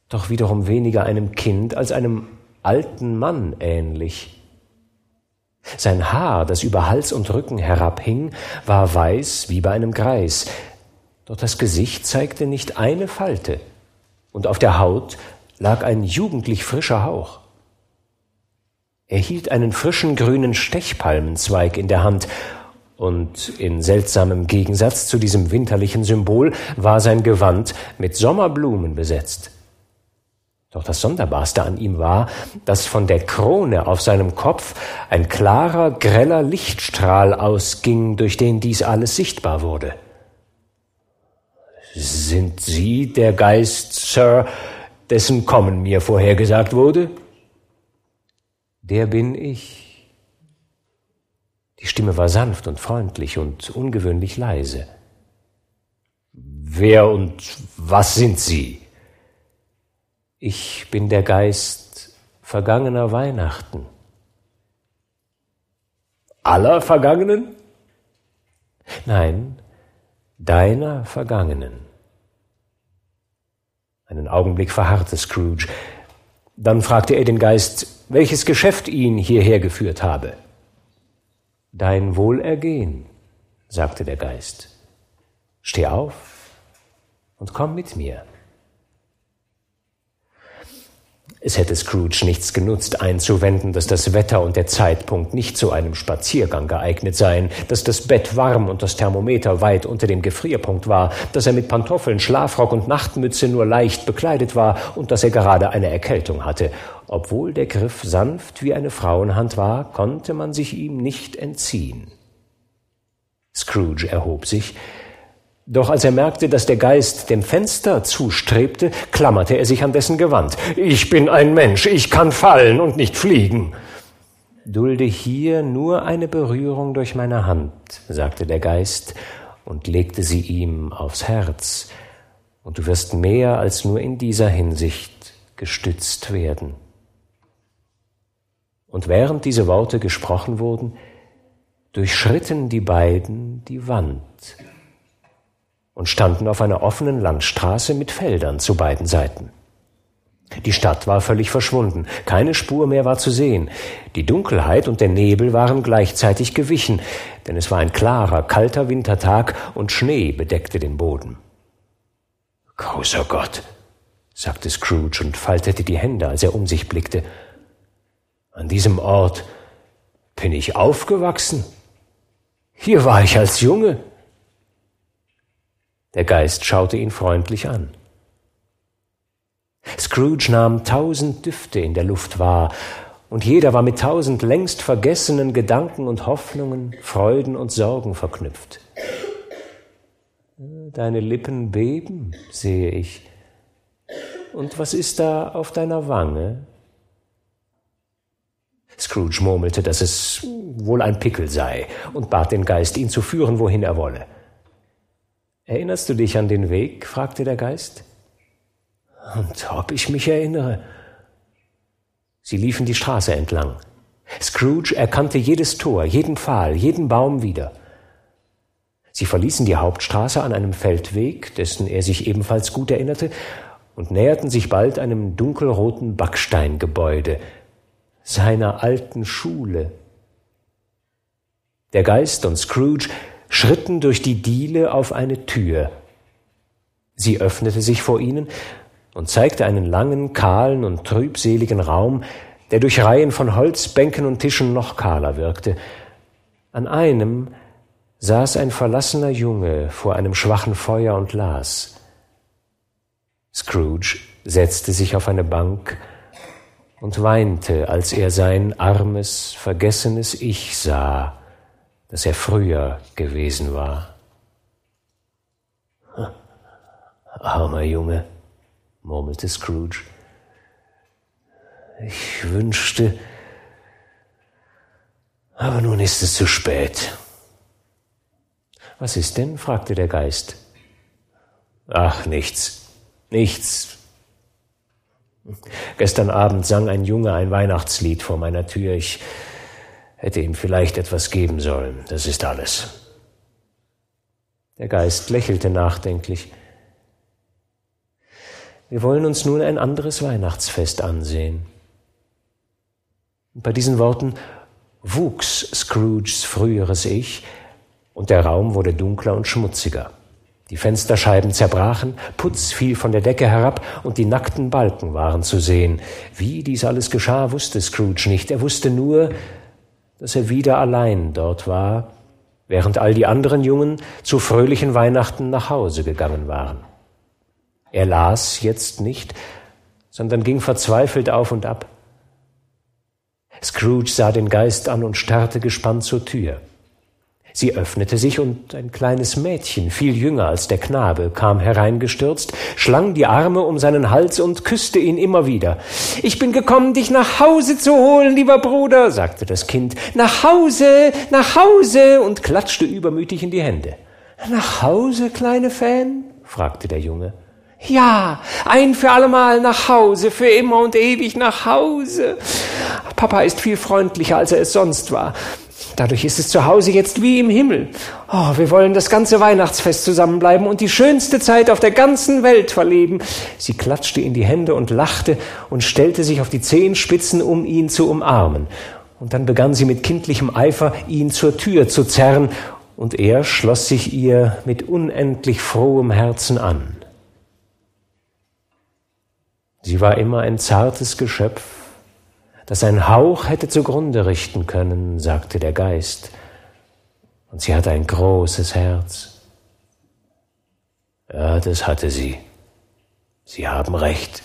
doch wiederum weniger einem Kind als einem alten Mann ähnlich. Sein Haar, das über Hals und Rücken herabhing, war weiß wie bei einem Greis, doch das Gesicht zeigte nicht eine Falte, und auf der Haut lag ein jugendlich frischer Hauch. Er hielt einen frischen grünen Stechpalmenzweig in der Hand, und in seltsamem Gegensatz zu diesem winterlichen Symbol war sein Gewand mit Sommerblumen besetzt. Doch das Sonderbarste an ihm war, dass von der Krone auf seinem Kopf ein klarer, greller Lichtstrahl ausging, durch den dies alles sichtbar wurde. Sind Sie der Geist, Sir, dessen Kommen mir vorhergesagt wurde? Der bin ich. Die Stimme war sanft und freundlich und ungewöhnlich leise. Wer und was sind Sie? Ich bin der Geist vergangener Weihnachten. Aller Vergangenen? Nein, deiner Vergangenen. Einen Augenblick verharrte Scrooge. Dann fragte er den Geist, welches Geschäft ihn hierher geführt habe. Dein Wohlergehen, sagte der Geist. Steh auf und komm mit mir. Es hätte Scrooge nichts genutzt, einzuwenden, dass das Wetter und der Zeitpunkt nicht zu einem Spaziergang geeignet seien, dass das Bett warm und das Thermometer weit unter dem Gefrierpunkt war, dass er mit Pantoffeln, Schlafrock und Nachtmütze nur leicht bekleidet war und dass er gerade eine Erkältung hatte. Obwohl der Griff sanft wie eine Frauenhand war, konnte man sich ihm nicht entziehen. Scrooge erhob sich, doch als er merkte, dass der Geist dem Fenster zustrebte, klammerte er sich an dessen Gewand. Ich bin ein Mensch, ich kann fallen und nicht fliegen. Dulde hier nur eine Berührung durch meine Hand, sagte der Geist und legte sie ihm aufs Herz, und du wirst mehr als nur in dieser Hinsicht gestützt werden. Und während diese Worte gesprochen wurden, durchschritten die beiden die Wand und standen auf einer offenen Landstraße mit Feldern zu beiden Seiten. Die Stadt war völlig verschwunden, keine Spur mehr war zu sehen. Die Dunkelheit und der Nebel waren gleichzeitig gewichen, denn es war ein klarer, kalter Wintertag und Schnee bedeckte den Boden. Großer Gott, sagte Scrooge und faltete die Hände, als er um sich blickte. An diesem Ort bin ich aufgewachsen. Hier war ich als Junge. Der Geist schaute ihn freundlich an. Scrooge nahm tausend Düfte in der Luft wahr, und jeder war mit tausend längst vergessenen Gedanken und Hoffnungen, Freuden und Sorgen verknüpft. Deine Lippen beben, sehe ich. Und was ist da auf deiner Wange? Scrooge murmelte, dass es wohl ein Pickel sei, und bat den Geist, ihn zu führen, wohin er wolle. Erinnerst du dich an den Weg? fragte der Geist. Und ob ich mich erinnere. Sie liefen die Straße entlang. Scrooge erkannte jedes Tor, jeden Pfahl, jeden Baum wieder. Sie verließen die Hauptstraße an einem Feldweg, dessen er sich ebenfalls gut erinnerte, und näherten sich bald einem dunkelroten Backsteingebäude, seiner alten Schule. Der Geist und Scrooge schritten durch die Diele auf eine Tür. Sie öffnete sich vor ihnen und zeigte einen langen, kahlen und trübseligen Raum, der durch Reihen von Holzbänken und Tischen noch kahler wirkte. An einem saß ein verlassener Junge vor einem schwachen Feuer und las. Scrooge setzte sich auf eine Bank und weinte, als er sein armes, vergessenes Ich sah, das er früher gewesen war. Armer Junge, murmelte Scrooge. Ich wünschte, aber nun ist es zu spät. Was ist denn? fragte der Geist. Ach, nichts, nichts, Gestern Abend sang ein Junge ein Weihnachtslied vor meiner Tür. Ich hätte ihm vielleicht etwas geben sollen. Das ist alles. Der Geist lächelte nachdenklich. Wir wollen uns nun ein anderes Weihnachtsfest ansehen. Und bei diesen Worten wuchs Scrooges früheres Ich, und der Raum wurde dunkler und schmutziger. Die Fensterscheiben zerbrachen, Putz fiel von der Decke herab und die nackten Balken waren zu sehen. Wie dies alles geschah, wusste Scrooge nicht. Er wusste nur, dass er wieder allein dort war, während all die anderen Jungen zu fröhlichen Weihnachten nach Hause gegangen waren. Er las jetzt nicht, sondern ging verzweifelt auf und ab. Scrooge sah den Geist an und starrte gespannt zur Tür. Sie öffnete sich und ein kleines Mädchen, viel jünger als der Knabe, kam hereingestürzt, schlang die Arme um seinen Hals und küsste ihn immer wieder. Ich bin gekommen, dich nach Hause zu holen, lieber Bruder, sagte das Kind. Nach Hause, nach Hause und klatschte übermütig in die Hände. Nach Hause, kleine Fan? fragte der Junge. Ja, ein für allemal nach Hause, für immer und ewig nach Hause. Papa ist viel freundlicher, als er es sonst war. Dadurch ist es zu Hause jetzt wie im Himmel. Oh, wir wollen das ganze Weihnachtsfest zusammenbleiben und die schönste Zeit auf der ganzen Welt verleben. Sie klatschte in die Hände und lachte und stellte sich auf die Zehenspitzen, um ihn zu umarmen. Und dann begann sie mit kindlichem Eifer, ihn zur Tür zu zerren, und er schloss sich ihr mit unendlich frohem Herzen an. Sie war immer ein zartes Geschöpf, das ein Hauch hätte zugrunde richten können, sagte der Geist. Und sie hatte ein großes Herz. Ja, das hatte sie. Sie haben recht.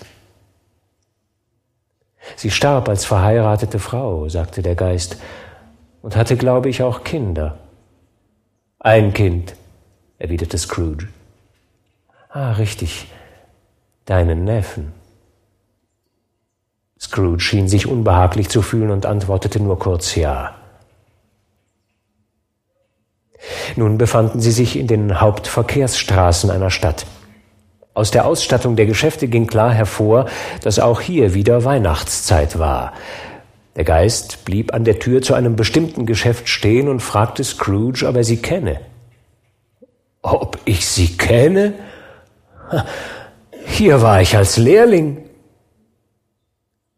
Sie starb als verheiratete Frau, sagte der Geist, und hatte, glaube ich, auch Kinder. Ein Kind, erwiderte Scrooge. Ah, richtig, deinen Neffen. Scrooge schien sich unbehaglich zu fühlen und antwortete nur kurz Ja. Nun befanden sie sich in den Hauptverkehrsstraßen einer Stadt. Aus der Ausstattung der Geschäfte ging klar hervor, dass auch hier wieder Weihnachtszeit war. Der Geist blieb an der Tür zu einem bestimmten Geschäft stehen und fragte Scrooge, ob er sie kenne. Ob ich Sie kenne? Hier war ich als Lehrling.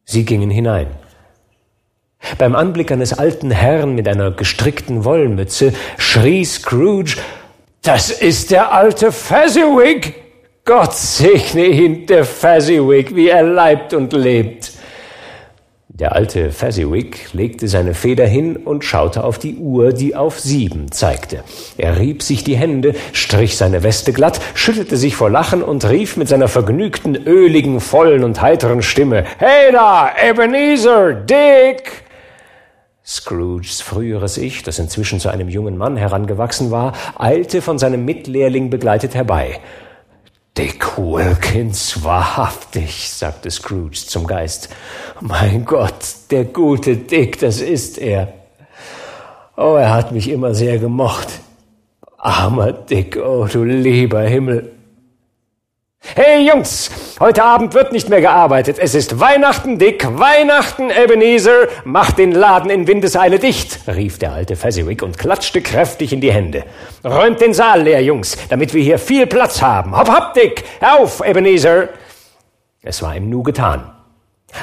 Sie gingen hinein. Beim Anblick eines alten Herrn mit einer gestrickten Wollmütze schrie Scrooge, das ist der alte Fezziwig! Gott segne ihn, der Fezziwig, wie er leibt und lebt. Der alte Fezziwig legte seine Feder hin und schaute auf die Uhr, die auf sieben zeigte. Er rieb sich die Hände, strich seine Weste glatt, schüttelte sich vor Lachen und rief mit seiner vergnügten, öligen, vollen und heiteren Stimme, Hey da, Ebenezer, Dick! Scrooges früheres Ich, das inzwischen zu einem jungen Mann herangewachsen war, eilte von seinem Mitlehrling begleitet herbei. Dick Wilkins, wahrhaftig, sagte Scrooge zum Geist. Mein Gott, der gute Dick, das ist er. Oh, er hat mich immer sehr gemocht. Armer Dick, oh du lieber Himmel. Hey Jungs, heute Abend wird nicht mehr gearbeitet. Es ist Weihnachten, Dick, Weihnachten, Ebenezer. Macht den Laden in Windeseile dicht, rief der alte Fezziwig und klatschte kräftig in die Hände. Räumt den Saal leer, Jungs, damit wir hier viel Platz haben. Hopp, hopp, Dick, auf, Ebenezer. Es war ihm nu getan.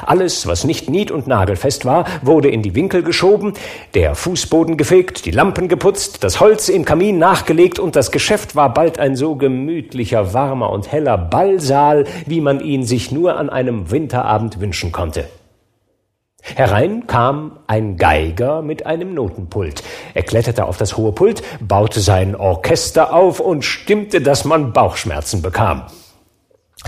Alles, was nicht nied- und nagelfest war, wurde in die Winkel geschoben, der Fußboden gefegt, die Lampen geputzt, das Holz im Kamin nachgelegt und das Geschäft war bald ein so gemütlicher, warmer und heller Ballsaal, wie man ihn sich nur an einem Winterabend wünschen konnte. Herein kam ein Geiger mit einem Notenpult. Er kletterte auf das hohe Pult, baute sein Orchester auf und stimmte, dass man Bauchschmerzen bekam.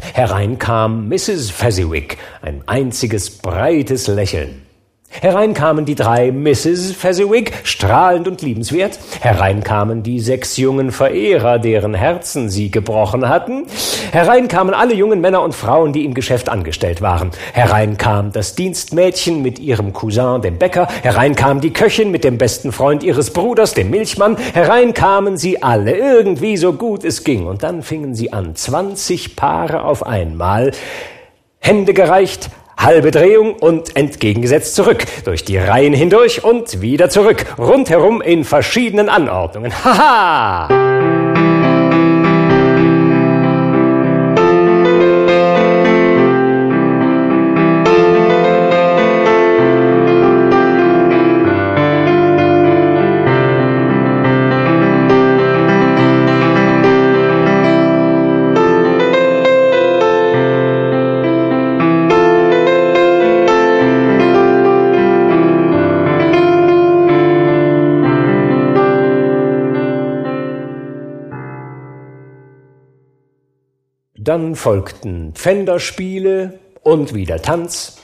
Herein kam Mrs. Fezziwig, ein einziges breites Lächeln. Herein kamen die drei Mrs. Fezziwig, strahlend und liebenswert. Herein kamen die sechs jungen Verehrer, deren Herzen sie gebrochen hatten. Herein kamen alle jungen Männer und Frauen, die im Geschäft angestellt waren. Herein kam das Dienstmädchen mit ihrem Cousin, dem Bäcker. Herein kam die Köchin mit dem besten Freund ihres Bruders, dem Milchmann. Herein kamen sie alle, irgendwie so gut es ging. Und dann fingen sie an, zwanzig Paare auf einmal, Hände gereicht, halbe Drehung und entgegengesetzt zurück, durch die Reihen hindurch und wieder zurück, rundherum in verschiedenen Anordnungen. Haha! Dann folgten Pfänderspiele und wieder Tanz.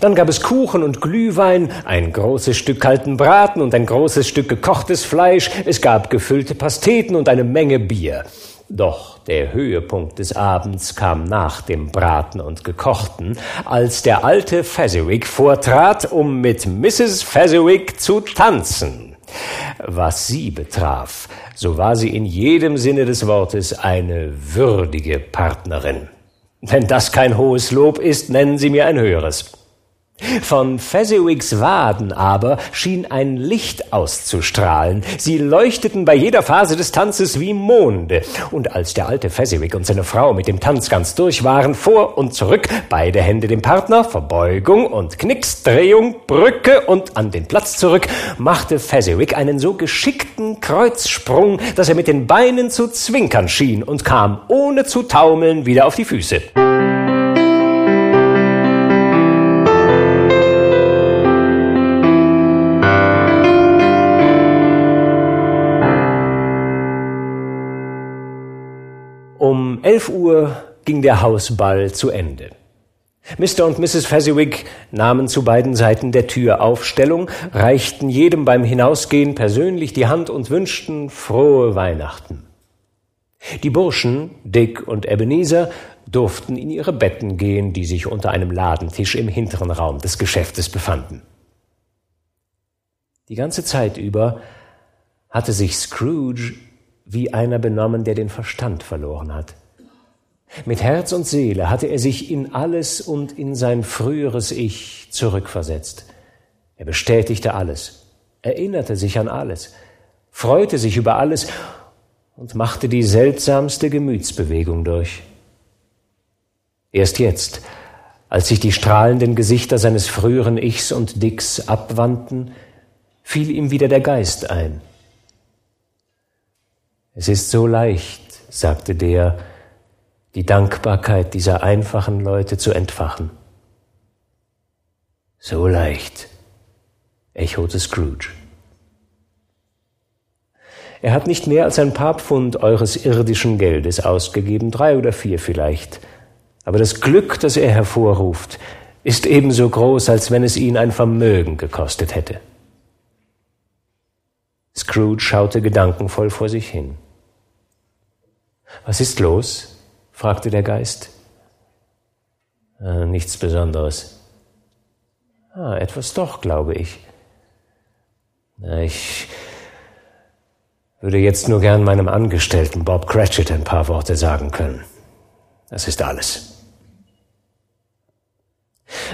Dann gab es Kuchen und Glühwein, ein großes Stück kalten Braten und ein großes Stück gekochtes Fleisch. Es gab gefüllte Pasteten und eine Menge Bier. Doch der Höhepunkt des Abends kam nach dem Braten und Gekochten, als der alte Fezziwig vortrat, um mit Mrs. Fezziwig zu tanzen. Was sie betraf, so war sie in jedem Sinne des Wortes eine würdige Partnerin. Wenn das kein hohes Lob ist, nennen Sie mir ein höheres. Von Fezziwigs Waden aber schien ein Licht auszustrahlen. Sie leuchteten bei jeder Phase des Tanzes wie Monde. Und als der alte Fezziwig und seine Frau mit dem Tanz ganz durch waren, vor und zurück, beide Hände dem Partner, Verbeugung und Knicks, Drehung, Brücke und an den Platz zurück, machte Fezziwig einen so geschickten Kreuzsprung, dass er mit den Beinen zu zwinkern schien und kam, ohne zu taumeln, wieder auf die Füße. Um elf Uhr ging der Hausball zu Ende. Mr. und Mrs. Fezziwig nahmen zu beiden Seiten der Tür Aufstellung, reichten jedem beim Hinausgehen persönlich die Hand und wünschten frohe Weihnachten. Die Burschen, Dick und Ebenezer, durften in ihre Betten gehen, die sich unter einem Ladentisch im hinteren Raum des Geschäftes befanden. Die ganze Zeit über hatte sich Scrooge wie einer benommen, der den Verstand verloren hat. Mit Herz und Seele hatte er sich in alles und in sein früheres Ich zurückversetzt. Er bestätigte alles, erinnerte sich an alles, freute sich über alles und machte die seltsamste Gemütsbewegung durch. Erst jetzt, als sich die strahlenden Gesichter seines früheren Ichs und Dicks abwandten, fiel ihm wieder der Geist ein. Es ist so leicht, sagte der, die Dankbarkeit dieser einfachen Leute zu entfachen. So leicht, echote Scrooge. Er hat nicht mehr als ein paar Pfund eures irdischen Geldes ausgegeben, drei oder vier vielleicht. Aber das Glück, das er hervorruft, ist ebenso groß, als wenn es ihn ein Vermögen gekostet hätte. Scrooge schaute gedankenvoll vor sich hin. Was ist los? Fragte der Geist. Äh, nichts Besonderes. Ah, etwas doch, glaube ich. Ich würde jetzt nur gern meinem Angestellten Bob Cratchit ein paar Worte sagen können. Das ist alles.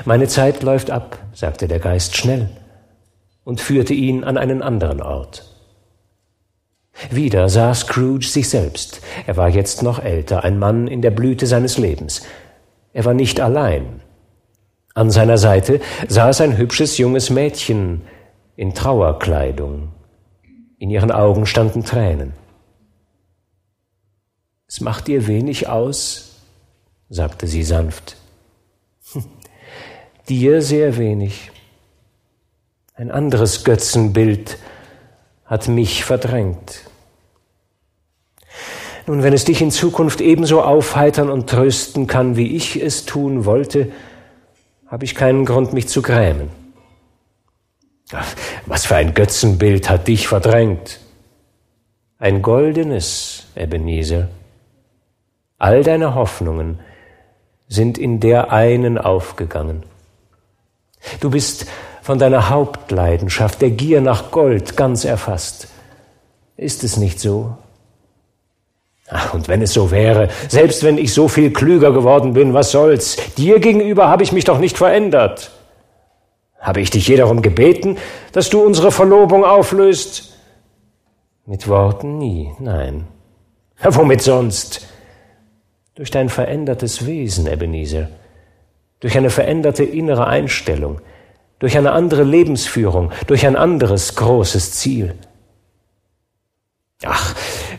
Meine Zeit läuft ab, sagte der Geist schnell und führte ihn an einen anderen Ort. Wieder sah Scrooge sich selbst. Er war jetzt noch älter, ein Mann in der Blüte seines Lebens. Er war nicht allein. An seiner Seite saß ein hübsches junges Mädchen in Trauerkleidung. In ihren Augen standen Tränen. Es macht dir wenig aus, sagte sie sanft. Dir sehr wenig. Ein anderes Götzenbild hat mich verdrängt. Nun, wenn es dich in Zukunft ebenso aufheitern und trösten kann, wie ich es tun wollte, habe ich keinen Grund, mich zu grämen. Was für ein Götzenbild hat dich verdrängt? Ein goldenes, Ebenezer. All deine Hoffnungen sind in der einen aufgegangen. Du bist von deiner Hauptleidenschaft, der Gier nach Gold, ganz erfasst. Ist es nicht so? Ach, und wenn es so wäre, selbst wenn ich so viel klüger geworden bin, was soll's? Dir gegenüber habe ich mich doch nicht verändert. Habe ich dich je darum gebeten, dass du unsere Verlobung auflöst? Mit Worten nie, nein. Ja, womit sonst? Durch dein verändertes Wesen, Ebenezer. Durch eine veränderte innere Einstellung durch eine andere Lebensführung, durch ein anderes großes Ziel. Ach,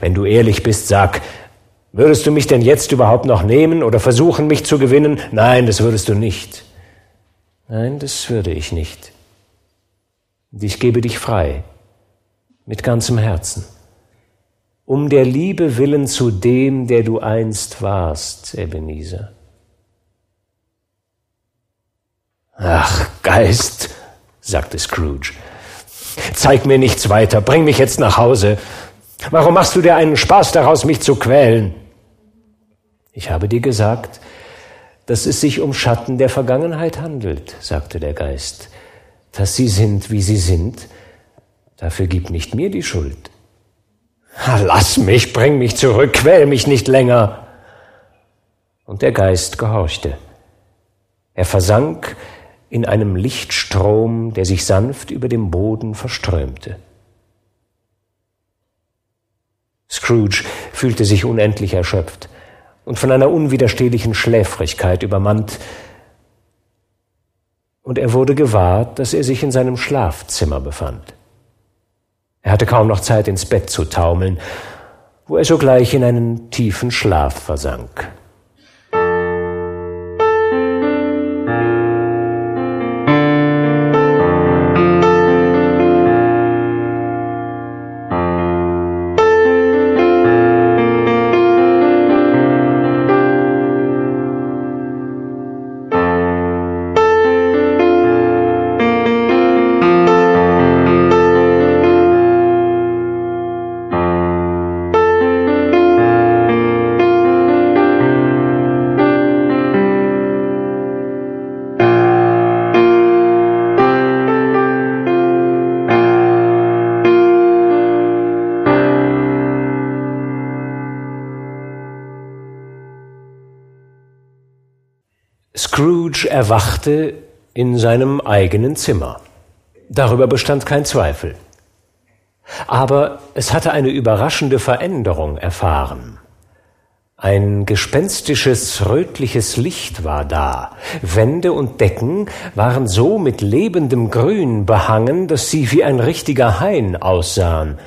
wenn du ehrlich bist, sag, würdest du mich denn jetzt überhaupt noch nehmen oder versuchen, mich zu gewinnen? Nein, das würdest du nicht. Nein, das würde ich nicht. Und ich gebe dich frei, mit ganzem Herzen, um der Liebe willen zu dem, der du einst warst, Ebenezer. Ach, Geist, sagte Scrooge, zeig mir nichts weiter, bring mich jetzt nach Hause. Warum machst du dir einen Spaß daraus, mich zu quälen? Ich habe dir gesagt, dass es sich um Schatten der Vergangenheit handelt, sagte der Geist. Dass sie sind, wie sie sind, dafür gib nicht mir die Schuld. Lass mich, bring mich zurück, quäl mich nicht länger. Und der Geist gehorchte. Er versank in einem Lichtstrom, der sich sanft über dem Boden verströmte. Scrooge fühlte sich unendlich erschöpft und von einer unwiderstehlichen Schläfrigkeit übermannt, und er wurde gewahrt, dass er sich in seinem Schlafzimmer befand. Er hatte kaum noch Zeit, ins Bett zu taumeln, wo er sogleich in einen tiefen Schlaf versank. Erwachte in seinem eigenen Zimmer. Darüber bestand kein Zweifel. Aber es hatte eine überraschende Veränderung erfahren. Ein gespenstisches rötliches Licht war da. Wände und Decken waren so mit lebendem Grün behangen, dass sie wie ein richtiger Hain aussahen.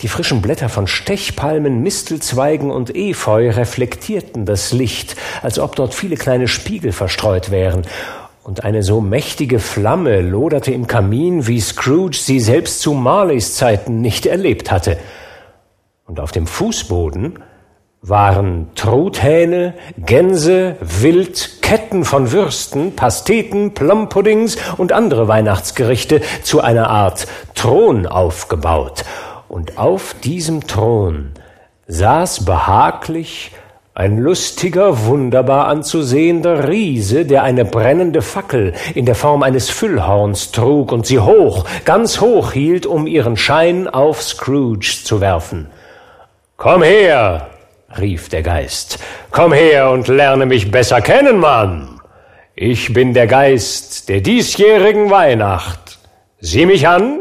Die frischen Blätter von Stechpalmen, Mistelzweigen und Efeu reflektierten das Licht, als ob dort viele kleine Spiegel verstreut wären, und eine so mächtige Flamme loderte im Kamin, wie Scrooge sie selbst zu Marleys Zeiten nicht erlebt hatte. Und auf dem Fußboden waren Truthähne, Gänse, Wild, Ketten von Würsten, Pasteten, Plumpuddings und andere Weihnachtsgerichte zu einer Art Thron aufgebaut. Und auf diesem Thron saß behaglich ein lustiger, wunderbar anzusehender Riese, der eine brennende Fackel in der Form eines Füllhorns trug und sie hoch, ganz hoch hielt, um ihren Schein auf Scrooge zu werfen. Komm her, rief der Geist, komm her und lerne mich besser kennen, Mann. Ich bin der Geist der diesjährigen Weihnacht. Sieh mich an,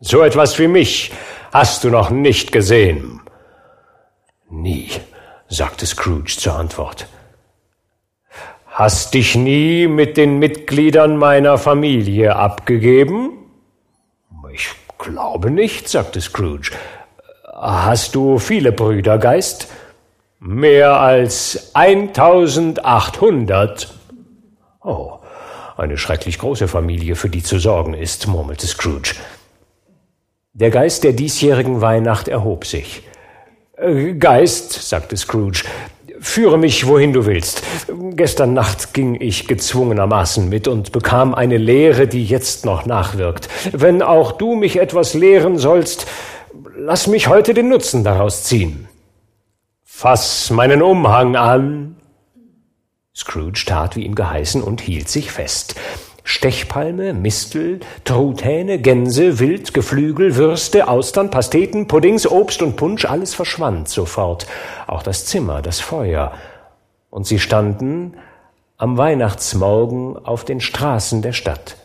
so etwas wie mich hast du noch nicht gesehen. Nie, sagte Scrooge zur Antwort. Hast dich nie mit den Mitgliedern meiner Familie abgegeben? Ich glaube nicht, sagte Scrooge. Hast du viele Brüder, Geist? Mehr als 1800. Oh, eine schrecklich große Familie, für die zu sorgen ist, murmelte Scrooge. Der Geist der diesjährigen Weihnacht erhob sich. Äh, Geist, sagte Scrooge, führe mich, wohin du willst. Gestern Nacht ging ich gezwungenermaßen mit und bekam eine Lehre, die jetzt noch nachwirkt. Wenn auch du mich etwas lehren sollst, lass mich heute den Nutzen daraus ziehen. Fass meinen Umhang an. Scrooge tat, wie ihm geheißen, und hielt sich fest. Stechpalme, Mistel, Truthähne, Gänse, Wild, Geflügel, Würste, Austern, Pasteten, Puddings, Obst und Punsch, alles verschwand sofort, auch das Zimmer, das Feuer, und sie standen am Weihnachtsmorgen auf den Straßen der Stadt.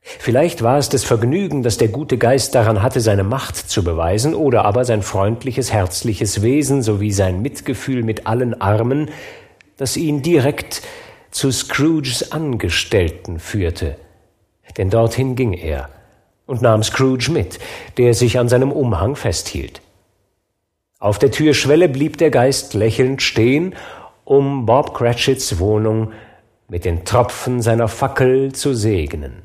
Vielleicht war es das Vergnügen, das der gute Geist daran hatte, seine Macht zu beweisen, oder aber sein freundliches, herzliches Wesen sowie sein Mitgefühl mit allen Armen, das ihn direkt zu Scrooges Angestellten führte, denn dorthin ging er und nahm Scrooge mit, der sich an seinem Umhang festhielt. Auf der Türschwelle blieb der Geist lächelnd stehen, um Bob Cratchits Wohnung mit den Tropfen seiner Fackel zu segnen.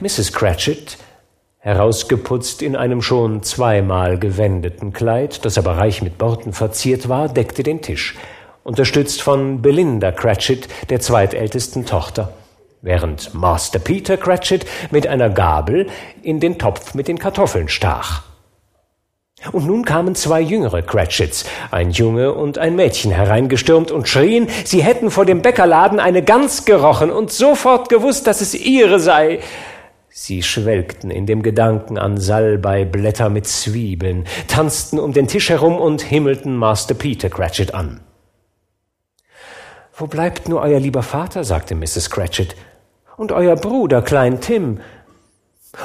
Mrs. Cratchit, herausgeputzt in einem schon zweimal gewendeten Kleid, das aber reich mit Borten verziert war, deckte den Tisch unterstützt von Belinda Cratchit, der zweitältesten Tochter, während Master Peter Cratchit mit einer Gabel in den Topf mit den Kartoffeln stach. Und nun kamen zwei jüngere Cratchits, ein Junge und ein Mädchen hereingestürmt und schrien, sie hätten vor dem Bäckerladen eine Gans gerochen und sofort gewusst, dass es ihre sei. Sie schwelgten in dem Gedanken an Salbeiblätter mit Zwiebeln, tanzten um den Tisch herum und himmelten Master Peter Cratchit an. Wo bleibt nur euer lieber Vater? sagte Mrs. Cratchit. Und euer Bruder, Klein Tim.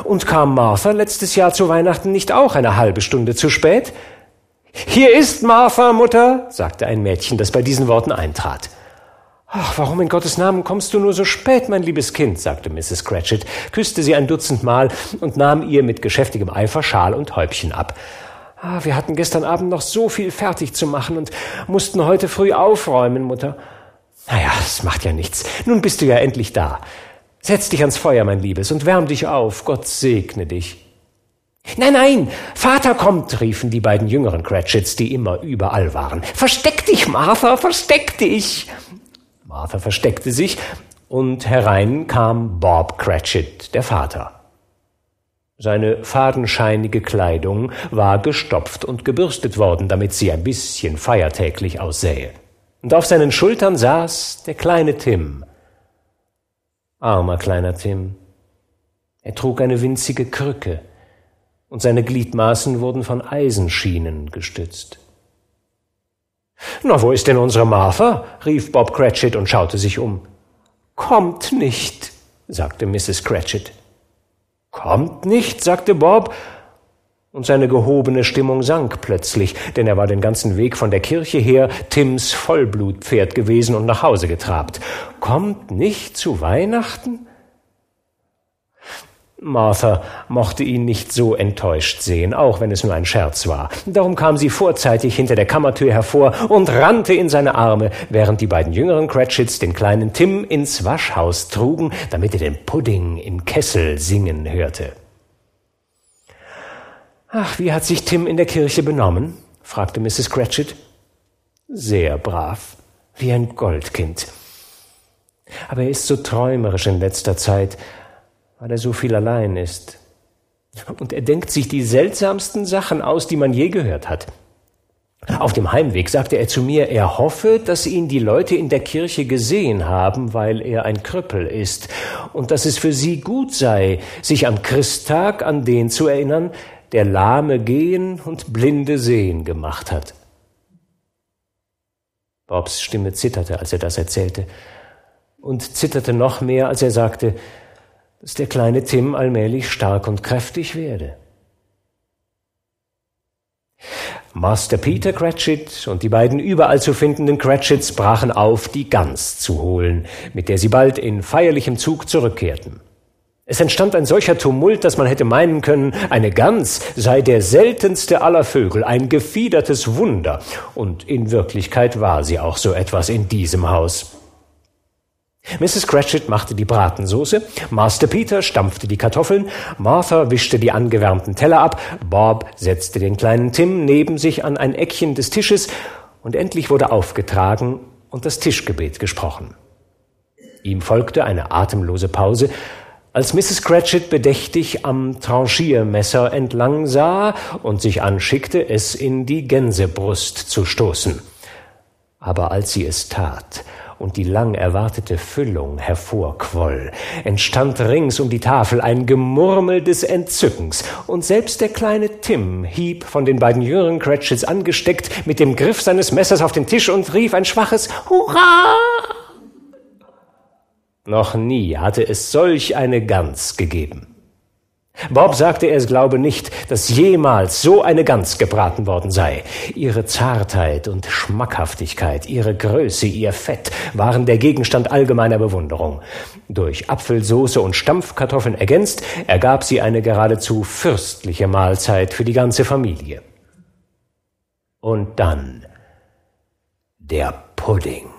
Und kam Martha letztes Jahr zu Weihnachten nicht auch eine halbe Stunde zu spät? Hier ist Martha, Mutter, sagte ein Mädchen, das bei diesen Worten eintrat. Ach, warum in Gottes Namen kommst du nur so spät, mein liebes Kind? sagte Mrs. Cratchit, küsste sie ein Dutzend Mal und nahm ihr mit geschäftigem Eifer Schal und Häubchen ab. Ah, wir hatten gestern Abend noch so viel fertig zu machen und mussten heute früh aufräumen, Mutter. Naja, es macht ja nichts. Nun bist du ja endlich da. Setz dich ans Feuer, mein Liebes, und wärm dich auf. Gott segne dich. Nein, nein, Vater kommt, riefen die beiden jüngeren Cratchits, die immer überall waren. Versteck dich, Martha, versteck dich. Martha versteckte sich, und herein kam Bob Cratchit, der Vater. Seine fadenscheinige Kleidung war gestopft und gebürstet worden, damit sie ein bisschen feiertäglich aussähe und auf seinen Schultern saß der kleine Tim. Armer kleiner Tim. Er trug eine winzige Krücke, und seine Gliedmaßen wurden von Eisenschienen gestützt. Na, wo ist denn unsere Martha? rief Bob Cratchit und schaute sich um. Kommt nicht, sagte Mrs. Cratchit. Kommt nicht, sagte Bob, und seine gehobene Stimmung sank plötzlich, denn er war den ganzen Weg von der Kirche her Tims Vollblutpferd gewesen und nach Hause getrabt. Kommt nicht zu Weihnachten? Martha mochte ihn nicht so enttäuscht sehen, auch wenn es nur ein Scherz war. Darum kam sie vorzeitig hinter der Kammertür hervor und rannte in seine Arme, während die beiden jüngeren Cratchits den kleinen Tim ins Waschhaus trugen, damit er den Pudding im Kessel singen hörte. Ach, wie hat sich Tim in der Kirche benommen? fragte Mrs. Cratchit. Sehr brav, wie ein Goldkind. Aber er ist so träumerisch in letzter Zeit, weil er so viel allein ist. Und er denkt sich die seltsamsten Sachen aus, die man je gehört hat. Auf dem Heimweg sagte er zu mir, er hoffe, dass ihn die Leute in der Kirche gesehen haben, weil er ein Krüppel ist, und dass es für sie gut sei, sich am Christtag an den zu erinnern, der Lahme gehen und Blinde sehen gemacht hat. Bobs Stimme zitterte, als er das erzählte, und zitterte noch mehr, als er sagte, dass der kleine Tim allmählich stark und kräftig werde. Master Peter Cratchit und die beiden überall zu findenden Cratchits brachen auf, die Gans zu holen, mit der sie bald in feierlichem Zug zurückkehrten. Es entstand ein solcher Tumult, dass man hätte meinen können, eine Gans sei der seltenste aller Vögel, ein gefiedertes Wunder, und in Wirklichkeit war sie auch so etwas in diesem Haus. Mrs. Cratchit machte die Bratensoße, Master Peter stampfte die Kartoffeln, Martha wischte die angewärmten Teller ab, Bob setzte den kleinen Tim neben sich an ein Eckchen des Tisches, und endlich wurde aufgetragen und das Tischgebet gesprochen. Ihm folgte eine atemlose Pause, als Mrs. Cratchit bedächtig am Tranchiermesser entlang sah und sich anschickte, es in die Gänsebrust zu stoßen. Aber als sie es tat, und die lang erwartete Füllung hervorquoll, entstand rings um die Tafel ein Gemurmel des Entzückens, und selbst der kleine Tim hieb, von den beiden jüngeren Cratchits angesteckt, mit dem Griff seines Messers auf den Tisch und rief ein schwaches Hurra! Noch nie hatte es solch eine Gans gegeben. Bob sagte, er glaube nicht, dass jemals so eine Gans gebraten worden sei. Ihre Zartheit und Schmackhaftigkeit, ihre Größe, ihr Fett waren der Gegenstand allgemeiner Bewunderung. Durch Apfelsoße und Stampfkartoffeln ergänzt, ergab sie eine geradezu fürstliche Mahlzeit für die ganze Familie. Und dann der Pudding.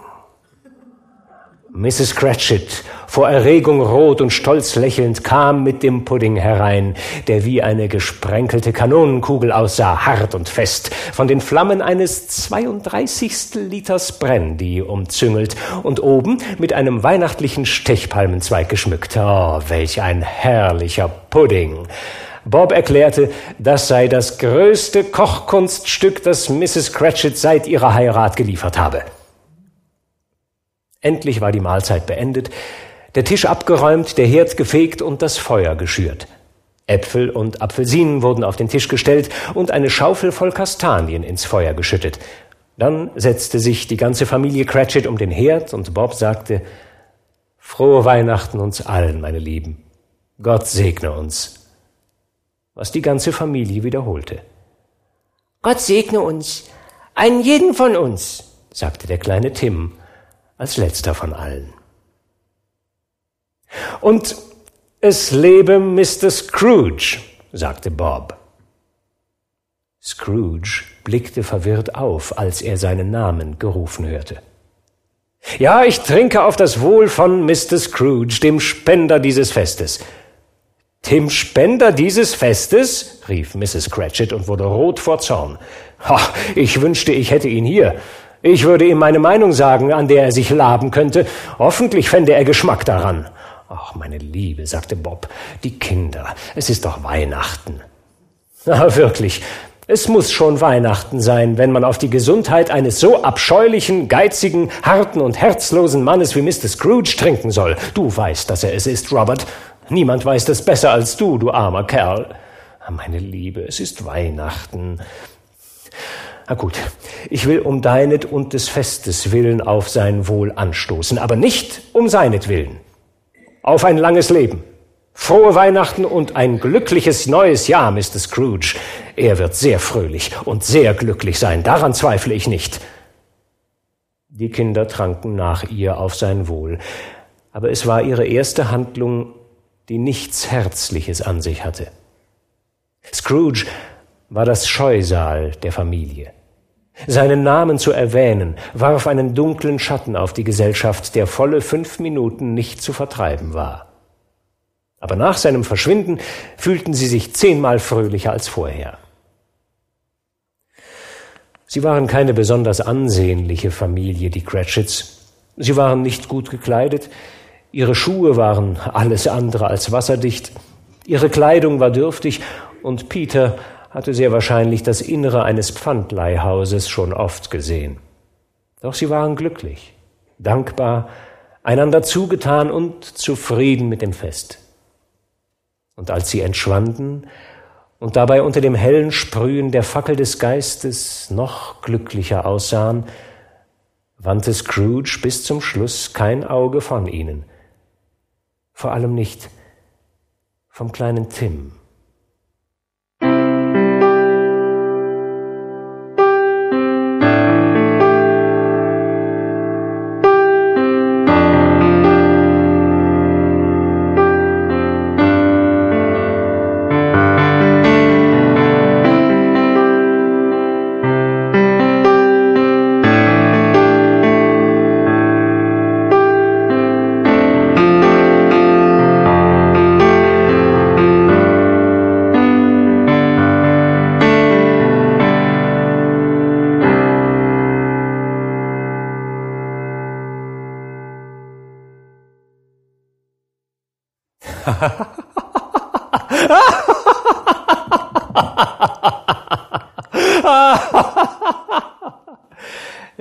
Mrs. Cratchit, vor Erregung rot und stolz lächelnd, kam mit dem Pudding herein, der wie eine gesprenkelte Kanonenkugel aussah, hart und fest, von den Flammen eines 32. Liters Brandy umzüngelt und oben mit einem weihnachtlichen Stechpalmenzweig geschmückt. Oh, welch ein herrlicher Pudding! Bob erklärte, das sei das größte Kochkunststück, das Mrs. Cratchit seit ihrer Heirat geliefert habe. Endlich war die Mahlzeit beendet, der Tisch abgeräumt, der Herd gefegt und das Feuer geschürt. Äpfel und Apfelsinen wurden auf den Tisch gestellt und eine Schaufel voll Kastanien ins Feuer geschüttet. Dann setzte sich die ganze Familie Cratchit um den Herd und Bob sagte, Frohe Weihnachten uns allen, meine Lieben. Gott segne uns. Was die ganze Familie wiederholte. Gott segne uns, einen jeden von uns, sagte der kleine Tim als letzter von allen. Und es lebe Mr. Scrooge, sagte Bob. Scrooge blickte verwirrt auf, als er seinen Namen gerufen hörte. Ja, ich trinke auf das Wohl von Mr. Scrooge, dem Spender dieses Festes. Dem Spender dieses Festes? rief Mrs. Cratchit und wurde rot vor Zorn. Ach, ich wünschte, ich hätte ihn hier. Ich würde ihm meine Meinung sagen, an der er sich laben könnte. Hoffentlich fände er Geschmack daran. Ach, meine Liebe, sagte Bob, die Kinder, es ist doch Weihnachten. Na, wirklich, es muss schon Weihnachten sein, wenn man auf die Gesundheit eines so abscheulichen, geizigen, harten und herzlosen Mannes wie Mr. Scrooge trinken soll. Du weißt, dass er es ist, Robert. Niemand weiß das besser als du, du armer Kerl. Meine Liebe, es ist Weihnachten. Na gut, ich will um deinet und des Festes willen auf sein Wohl anstoßen, aber nicht um seinetwillen. Auf ein langes Leben. Frohe Weihnachten und ein glückliches neues Jahr, Mr. Scrooge. Er wird sehr fröhlich und sehr glücklich sein, daran zweifle ich nicht. Die Kinder tranken nach ihr auf sein Wohl, aber es war ihre erste Handlung, die nichts Herzliches an sich hatte. Scrooge war das Scheusal der Familie. Seinen Namen zu erwähnen, warf einen dunklen Schatten auf die Gesellschaft, der volle fünf Minuten nicht zu vertreiben war. Aber nach seinem Verschwinden fühlten sie sich zehnmal fröhlicher als vorher. Sie waren keine besonders ansehnliche Familie, die Cratchits. Sie waren nicht gut gekleidet, ihre Schuhe waren alles andere als wasserdicht, ihre Kleidung war dürftig und Peter hatte sehr wahrscheinlich das Innere eines Pfandleihhauses schon oft gesehen. Doch sie waren glücklich, dankbar, einander zugetan und zufrieden mit dem Fest. Und als sie entschwanden und dabei unter dem hellen Sprühen der Fackel des Geistes noch glücklicher aussahen, wandte Scrooge bis zum Schluss kein Auge von ihnen, vor allem nicht vom kleinen Tim.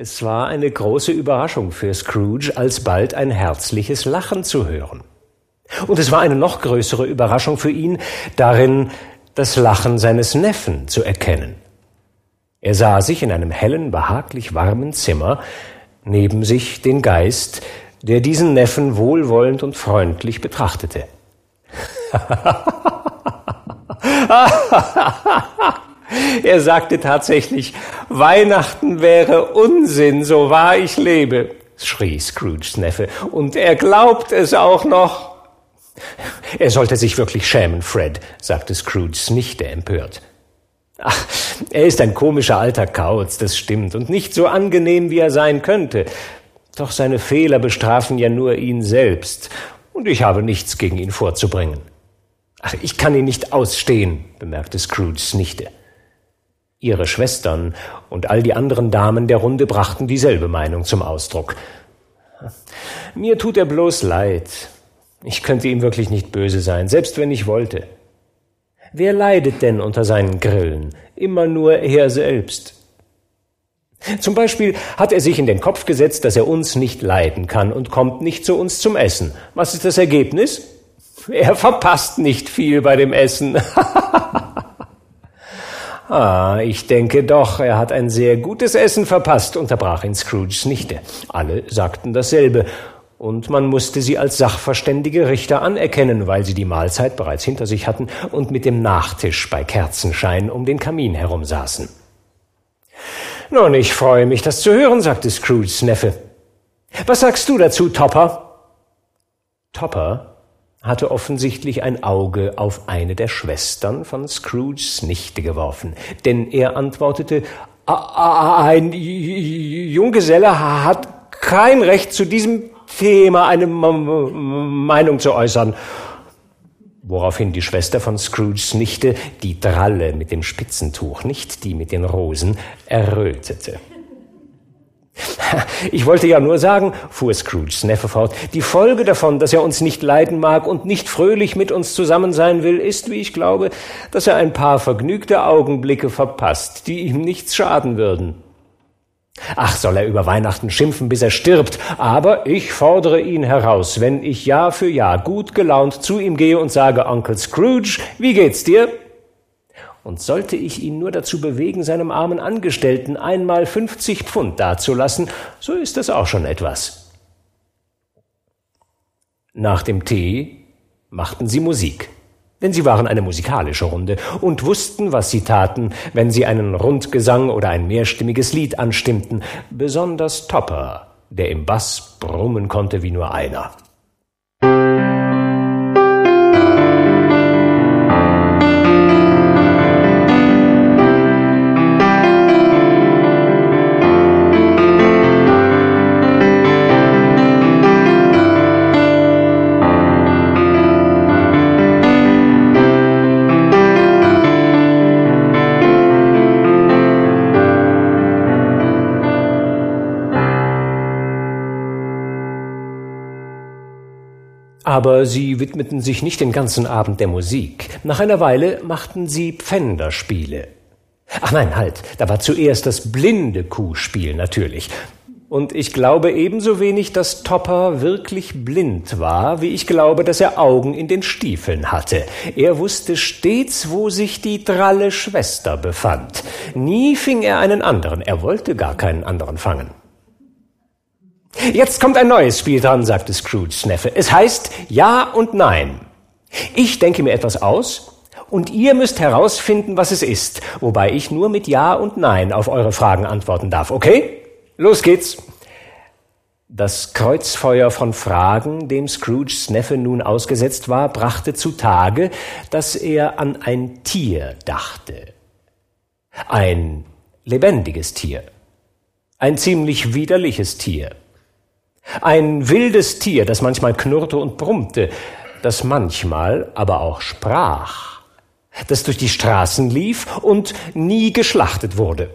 Es war eine große Überraschung für Scrooge, alsbald ein herzliches Lachen zu hören. Und es war eine noch größere Überraschung für ihn, darin das Lachen seines Neffen zu erkennen. Er sah sich in einem hellen, behaglich warmen Zimmer, neben sich den Geist, der diesen Neffen wohlwollend und freundlich betrachtete. er sagte tatsächlich, Weihnachten wäre Unsinn, so wahr ich lebe, schrie Scrooges Neffe, und er glaubt es auch noch. Er sollte sich wirklich schämen, Fred, sagte Scrooges Nichte empört. Ach, er ist ein komischer alter Kauz, das stimmt, und nicht so angenehm, wie er sein könnte. Doch seine Fehler bestrafen ja nur ihn selbst, und ich habe nichts gegen ihn vorzubringen. Ach, ich kann ihn nicht ausstehen, bemerkte Scrooges Nichte. Ihre Schwestern und all die anderen Damen der Runde brachten dieselbe Meinung zum Ausdruck. Mir tut er bloß leid. Ich könnte ihm wirklich nicht böse sein, selbst wenn ich wollte. Wer leidet denn unter seinen Grillen? Immer nur er selbst. Zum Beispiel hat er sich in den Kopf gesetzt, dass er uns nicht leiden kann und kommt nicht zu uns zum Essen. Was ist das Ergebnis? Er verpasst nicht viel bei dem Essen. ah, ich denke doch, er hat ein sehr gutes Essen verpasst, unterbrach ihn Scrooges Nichte. Alle sagten dasselbe, und man musste sie als sachverständige Richter anerkennen, weil sie die Mahlzeit bereits hinter sich hatten und mit dem Nachtisch bei Kerzenschein um den Kamin herum saßen. Nun, ich freue mich, das zu hören, sagte Scrooges Neffe. Was sagst du dazu, Topper? Topper hatte offensichtlich ein Auge auf eine der Schwestern von Scrooges Nichte geworfen, denn er antwortete, ein Junggeselle hat kein Recht zu diesem Thema eine Meinung zu äußern. Woraufhin die Schwester von Scrooges Nichte, die Dralle mit dem Spitzentuch, nicht die mit den Rosen, errötete. Ich wollte ja nur sagen, fuhr Scrooges Neffe fort, die Folge davon, dass er uns nicht leiden mag und nicht fröhlich mit uns zusammen sein will, ist, wie ich glaube, dass er ein paar vergnügte Augenblicke verpasst, die ihm nichts schaden würden. Ach, soll er über Weihnachten schimpfen, bis er stirbt, aber ich fordere ihn heraus, wenn ich Jahr für Jahr gut gelaunt zu ihm gehe und sage, Onkel Scrooge, wie geht's dir? Und sollte ich ihn nur dazu bewegen, seinem armen Angestellten einmal fünfzig Pfund dazulassen, so ist das auch schon etwas. Nach dem Tee machten sie Musik. Denn sie waren eine musikalische Runde und wussten, was sie taten, wenn sie einen Rundgesang oder ein mehrstimmiges Lied anstimmten, besonders Topper, der im Bass brummen konnte wie nur einer. Aber sie widmeten sich nicht den ganzen Abend der Musik. Nach einer Weile machten sie Pfänderspiele. Ach nein, halt, da war zuerst das blinde Kuhspiel natürlich. Und ich glaube ebenso wenig, dass Topper wirklich blind war, wie ich glaube, dass er Augen in den Stiefeln hatte. Er wusste stets, wo sich die dralle Schwester befand. Nie fing er einen anderen, er wollte gar keinen anderen fangen. Jetzt kommt ein neues Spiel dran, sagte Scrooges Neffe. Es heißt Ja und Nein. Ich denke mir etwas aus und ihr müsst herausfinden, was es ist, wobei ich nur mit Ja und Nein auf eure Fragen antworten darf. Okay? Los geht's. Das Kreuzfeuer von Fragen, dem Scrooges Neffe nun ausgesetzt war, brachte zutage, dass er an ein Tier dachte. Ein lebendiges Tier. Ein ziemlich widerliches Tier. Ein wildes Tier, das manchmal knurrte und brummte, das manchmal aber auch sprach, das durch die Straßen lief und nie geschlachtet wurde.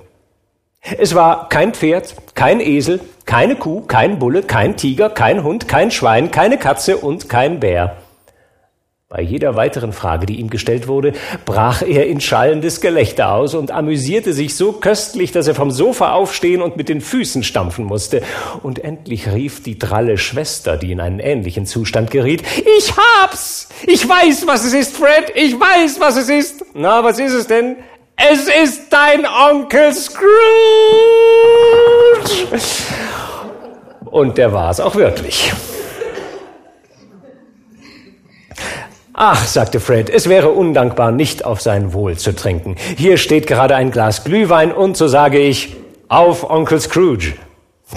Es war kein Pferd, kein Esel, keine Kuh, kein Bulle, kein Tiger, kein Hund, kein Schwein, keine Katze und kein Bär. Bei jeder weiteren Frage, die ihm gestellt wurde, brach er in schallendes Gelächter aus und amüsierte sich so köstlich, dass er vom Sofa aufstehen und mit den Füßen stampfen musste. Und endlich rief die dralle Schwester, die in einen ähnlichen Zustand geriet, Ich hab's! Ich weiß, was es ist, Fred! Ich weiß, was es ist! Na, was ist es denn? Es ist dein Onkel Scrooge! Und der war es auch wirklich. Ach, sagte Fred, es wäre undankbar, nicht auf sein Wohl zu trinken. Hier steht gerade ein Glas Glühwein und so sage ich, auf Onkel Scrooge.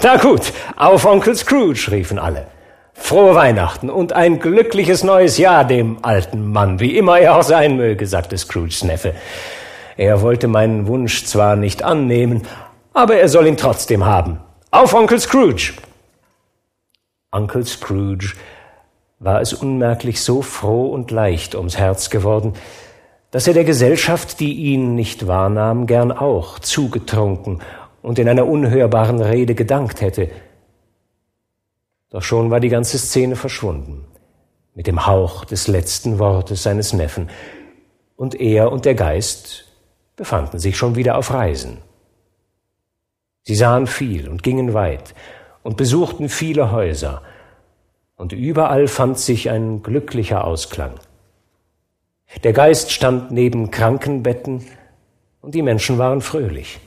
Na gut, auf Onkel Scrooge, riefen alle. Frohe Weihnachten und ein glückliches neues Jahr dem alten Mann, wie immer er auch sein möge, sagte Scrooges Neffe. Er wollte meinen Wunsch zwar nicht annehmen, aber er soll ihn trotzdem haben. Auf Onkel Scrooge! Onkel Scrooge war es unmerklich so froh und leicht ums Herz geworden, dass er der Gesellschaft, die ihn nicht wahrnahm, gern auch zugetrunken und in einer unhörbaren Rede gedankt hätte. Doch schon war die ganze Szene verschwunden, mit dem Hauch des letzten Wortes seines Neffen, und er und der Geist befanden sich schon wieder auf Reisen. Sie sahen viel und gingen weit und besuchten viele Häuser, und überall fand sich ein glücklicher Ausklang. Der Geist stand neben Krankenbetten, und die Menschen waren fröhlich.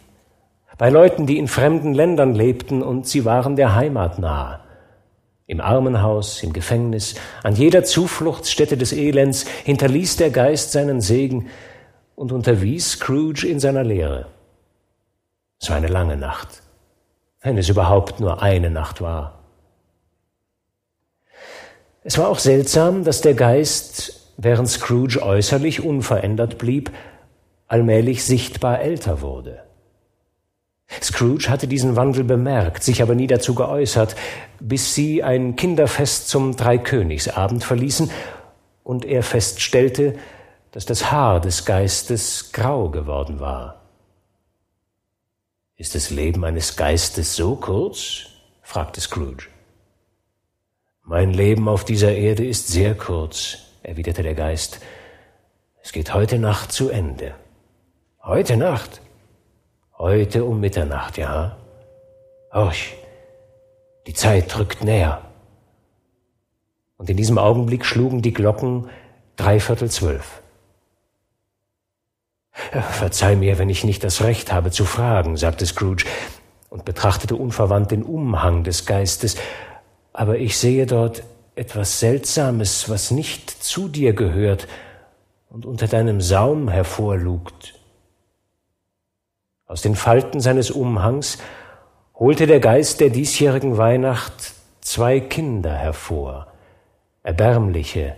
Bei Leuten, die in fremden Ländern lebten, und sie waren der Heimat nahe. Im Armenhaus, im Gefängnis, an jeder Zufluchtsstätte des Elends hinterließ der Geist seinen Segen und unterwies Scrooge in seiner Lehre. Es war eine lange Nacht, wenn es überhaupt nur eine Nacht war. Es war auch seltsam, dass der Geist, während Scrooge äußerlich unverändert blieb, allmählich sichtbar älter wurde. Scrooge hatte diesen Wandel bemerkt, sich aber nie dazu geäußert, bis sie ein Kinderfest zum Dreikönigsabend verließen und er feststellte, dass das Haar des Geistes grau geworden war. Ist das Leben eines Geistes so kurz? fragte Scrooge. Mein Leben auf dieser Erde ist sehr kurz, erwiderte der Geist. Es geht heute Nacht zu Ende. Heute Nacht? Heute um Mitternacht, ja. Horch, die Zeit rückt näher. Und in diesem Augenblick schlugen die Glocken dreiviertel zwölf. Verzeih mir, wenn ich nicht das Recht habe zu fragen, sagte Scrooge und betrachtete unverwandt den Umhang des Geistes, aber ich sehe dort etwas Seltsames, was nicht zu dir gehört und unter deinem Saum hervorlugt. Aus den Falten seines Umhangs holte der Geist der diesjährigen Weihnacht zwei Kinder hervor, erbärmliche,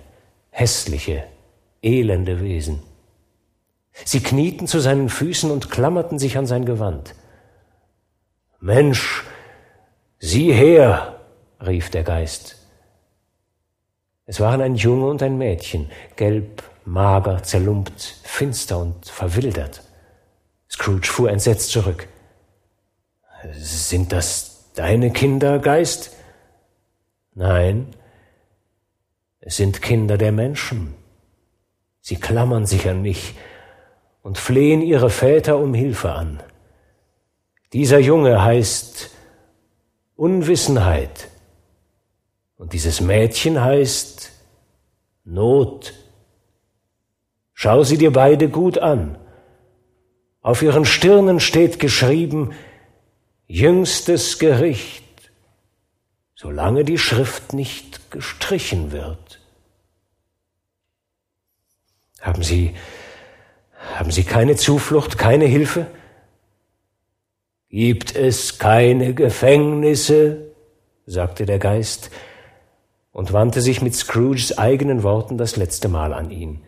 hässliche, elende Wesen. Sie knieten zu seinen Füßen und klammerten sich an sein Gewand. Mensch, sieh her, rief der Geist. Es waren ein Junge und ein Mädchen, gelb, mager, zerlumpt, finster und verwildert. Scrooge fuhr entsetzt zurück. Sind das deine Kinder, Geist? Nein, es sind Kinder der Menschen. Sie klammern sich an mich und flehen ihre Väter um Hilfe an. Dieser Junge heißt Unwissenheit und dieses Mädchen heißt Not. Schau sie dir beide gut an. Auf ihren Stirnen steht geschrieben jüngstes Gericht, solange die Schrift nicht gestrichen wird. Haben Sie, haben Sie keine Zuflucht, keine Hilfe? Gibt es keine Gefängnisse? sagte der Geist und wandte sich mit Scrooges eigenen Worten das letzte Mal an ihn.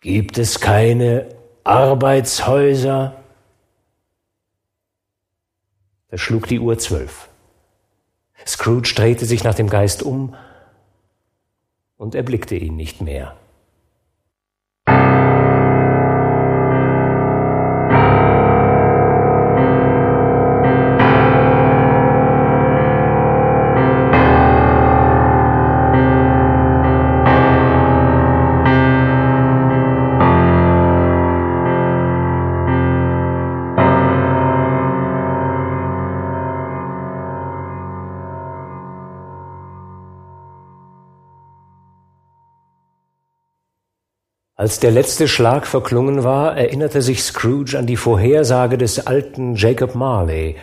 Gibt es keine Arbeitshäuser? Da schlug die Uhr zwölf. Scrooge drehte sich nach dem Geist um und erblickte ihn nicht mehr. Als der letzte Schlag verklungen war, erinnerte sich Scrooge an die Vorhersage des alten Jacob Marley,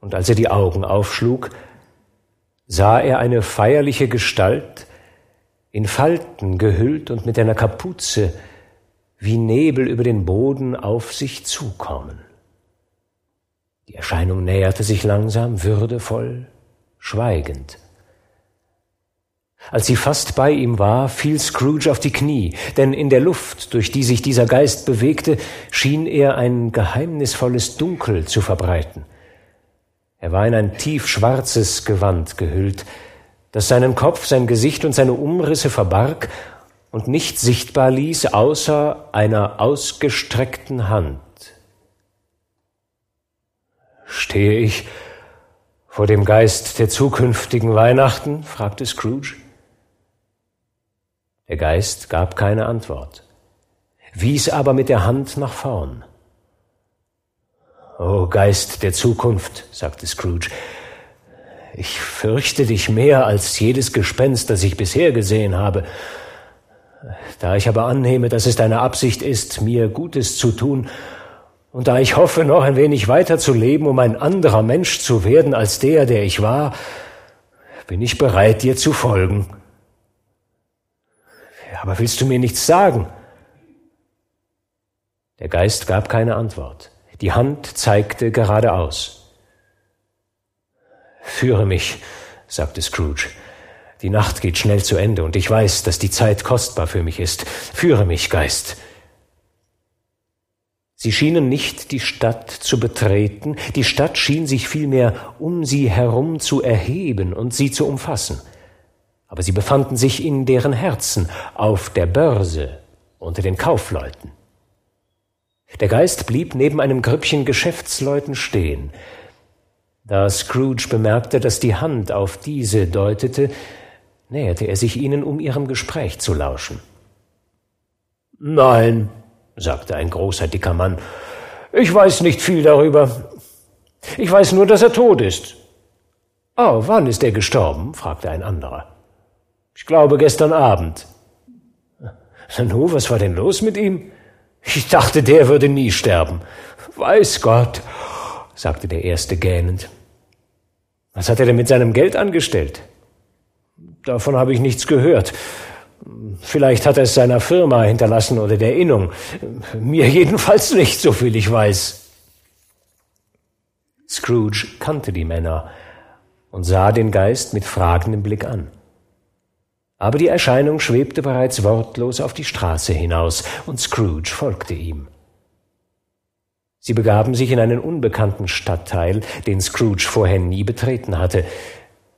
und als er die Augen aufschlug, sah er eine feierliche Gestalt, in Falten gehüllt und mit einer Kapuze wie Nebel über den Boden auf sich zukommen. Die Erscheinung näherte sich langsam, würdevoll, schweigend. Als sie fast bei ihm war, fiel Scrooge auf die Knie, denn in der Luft, durch die sich dieser Geist bewegte, schien er ein geheimnisvolles Dunkel zu verbreiten. Er war in ein tiefschwarzes Gewand gehüllt, das seinen Kopf, sein Gesicht und seine Umrisse verbarg und nicht sichtbar ließ, außer einer ausgestreckten Hand. Stehe ich vor dem Geist der zukünftigen Weihnachten? fragte Scrooge. Der Geist gab keine Antwort, wies aber mit der Hand nach vorn. O Geist der Zukunft, sagte Scrooge, ich fürchte dich mehr als jedes Gespenst, das ich bisher gesehen habe. Da ich aber annehme, dass es deine Absicht ist, mir Gutes zu tun, und da ich hoffe, noch ein wenig weiter zu leben, um ein anderer Mensch zu werden als der, der ich war, bin ich bereit, dir zu folgen. Aber willst du mir nichts sagen? Der Geist gab keine Antwort. Die Hand zeigte geradeaus. Führe mich, sagte Scrooge. Die Nacht geht schnell zu Ende und ich weiß, dass die Zeit kostbar für mich ist. Führe mich, Geist. Sie schienen nicht die Stadt zu betreten, die Stadt schien sich vielmehr um sie herum zu erheben und sie zu umfassen aber sie befanden sich in deren Herzen, auf der Börse, unter den Kaufleuten. Der Geist blieb neben einem Grüppchen Geschäftsleuten stehen. Da Scrooge bemerkte, dass die Hand auf diese deutete, näherte er sich ihnen, um ihrem Gespräch zu lauschen. Nein, sagte ein großer, dicker Mann, ich weiß nicht viel darüber. Ich weiß nur, dass er tot ist. Oh, wann ist er gestorben? fragte ein anderer. Ich glaube gestern Abend. Nu, was war denn los mit ihm? Ich dachte, der würde nie sterben. Weiß Gott, sagte der Erste gähnend. Was hat er denn mit seinem Geld angestellt? Davon habe ich nichts gehört. Vielleicht hat er es seiner Firma hinterlassen oder der Innung. Mir jedenfalls nicht, so viel ich weiß. Scrooge kannte die Männer und sah den Geist mit fragendem Blick an. Aber die Erscheinung schwebte bereits wortlos auf die Straße hinaus, und Scrooge folgte ihm. Sie begaben sich in einen unbekannten Stadtteil, den Scrooge vorher nie betreten hatte.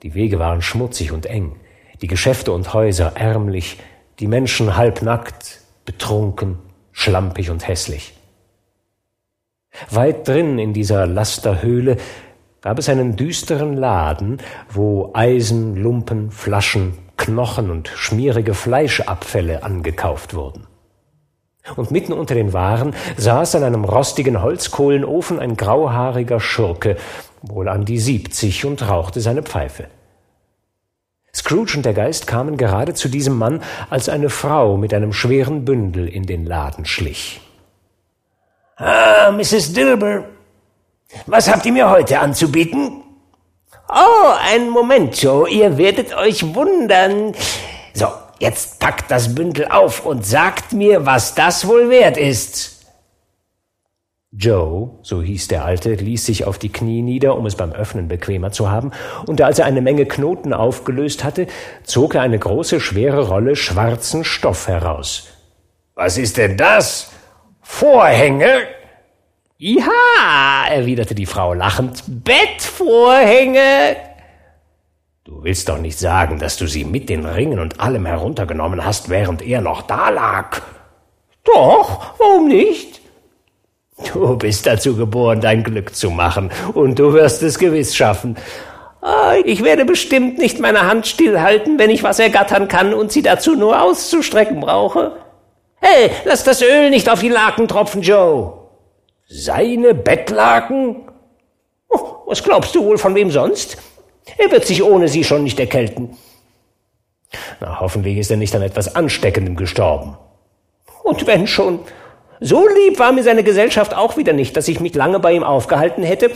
Die Wege waren schmutzig und eng, die Geschäfte und Häuser ärmlich, die Menschen halbnackt, betrunken, schlampig und hässlich. Weit drin in dieser Lasterhöhle gab es einen düsteren Laden, wo Eisen, Lumpen, Flaschen, Knochen und schmierige Fleischabfälle angekauft wurden. Und mitten unter den Waren saß an einem rostigen Holzkohlenofen ein grauhaariger Schurke, wohl an die siebzig, und rauchte seine Pfeife. Scrooge und der Geist kamen gerade zu diesem Mann, als eine Frau mit einem schweren Bündel in den Laden schlich. Ah, Mrs. Dilber, was habt ihr mir heute anzubieten? Oh, einen Moment, Joe, ihr werdet euch wundern. So, jetzt packt das Bündel auf und sagt mir, was das wohl wert ist. Joe, so hieß der Alte, ließ sich auf die Knie nieder, um es beim Öffnen bequemer zu haben, und als er eine Menge Knoten aufgelöst hatte, zog er eine große, schwere Rolle schwarzen Stoff heraus. Was ist denn das? Vorhänge? Ja, erwiderte die Frau lachend, Bettvorhänge. Du willst doch nicht sagen, dass du sie mit den Ringen und allem heruntergenommen hast, während er noch da lag. Doch, warum nicht? Du bist dazu geboren, dein Glück zu machen, und du wirst es gewiss schaffen. Ah, ich werde bestimmt nicht meine Hand stillhalten, wenn ich was ergattern kann und sie dazu nur auszustrecken brauche. Hey, lass das Öl nicht auf die Laken tropfen, Joe. Seine Bettlaken? Oh, was glaubst du wohl von wem sonst? Er wird sich ohne sie schon nicht erkälten. Na, hoffentlich ist er nicht an etwas Ansteckendem gestorben. Und wenn schon. So lieb war mir seine Gesellschaft auch wieder nicht, dass ich mich lange bei ihm aufgehalten hätte.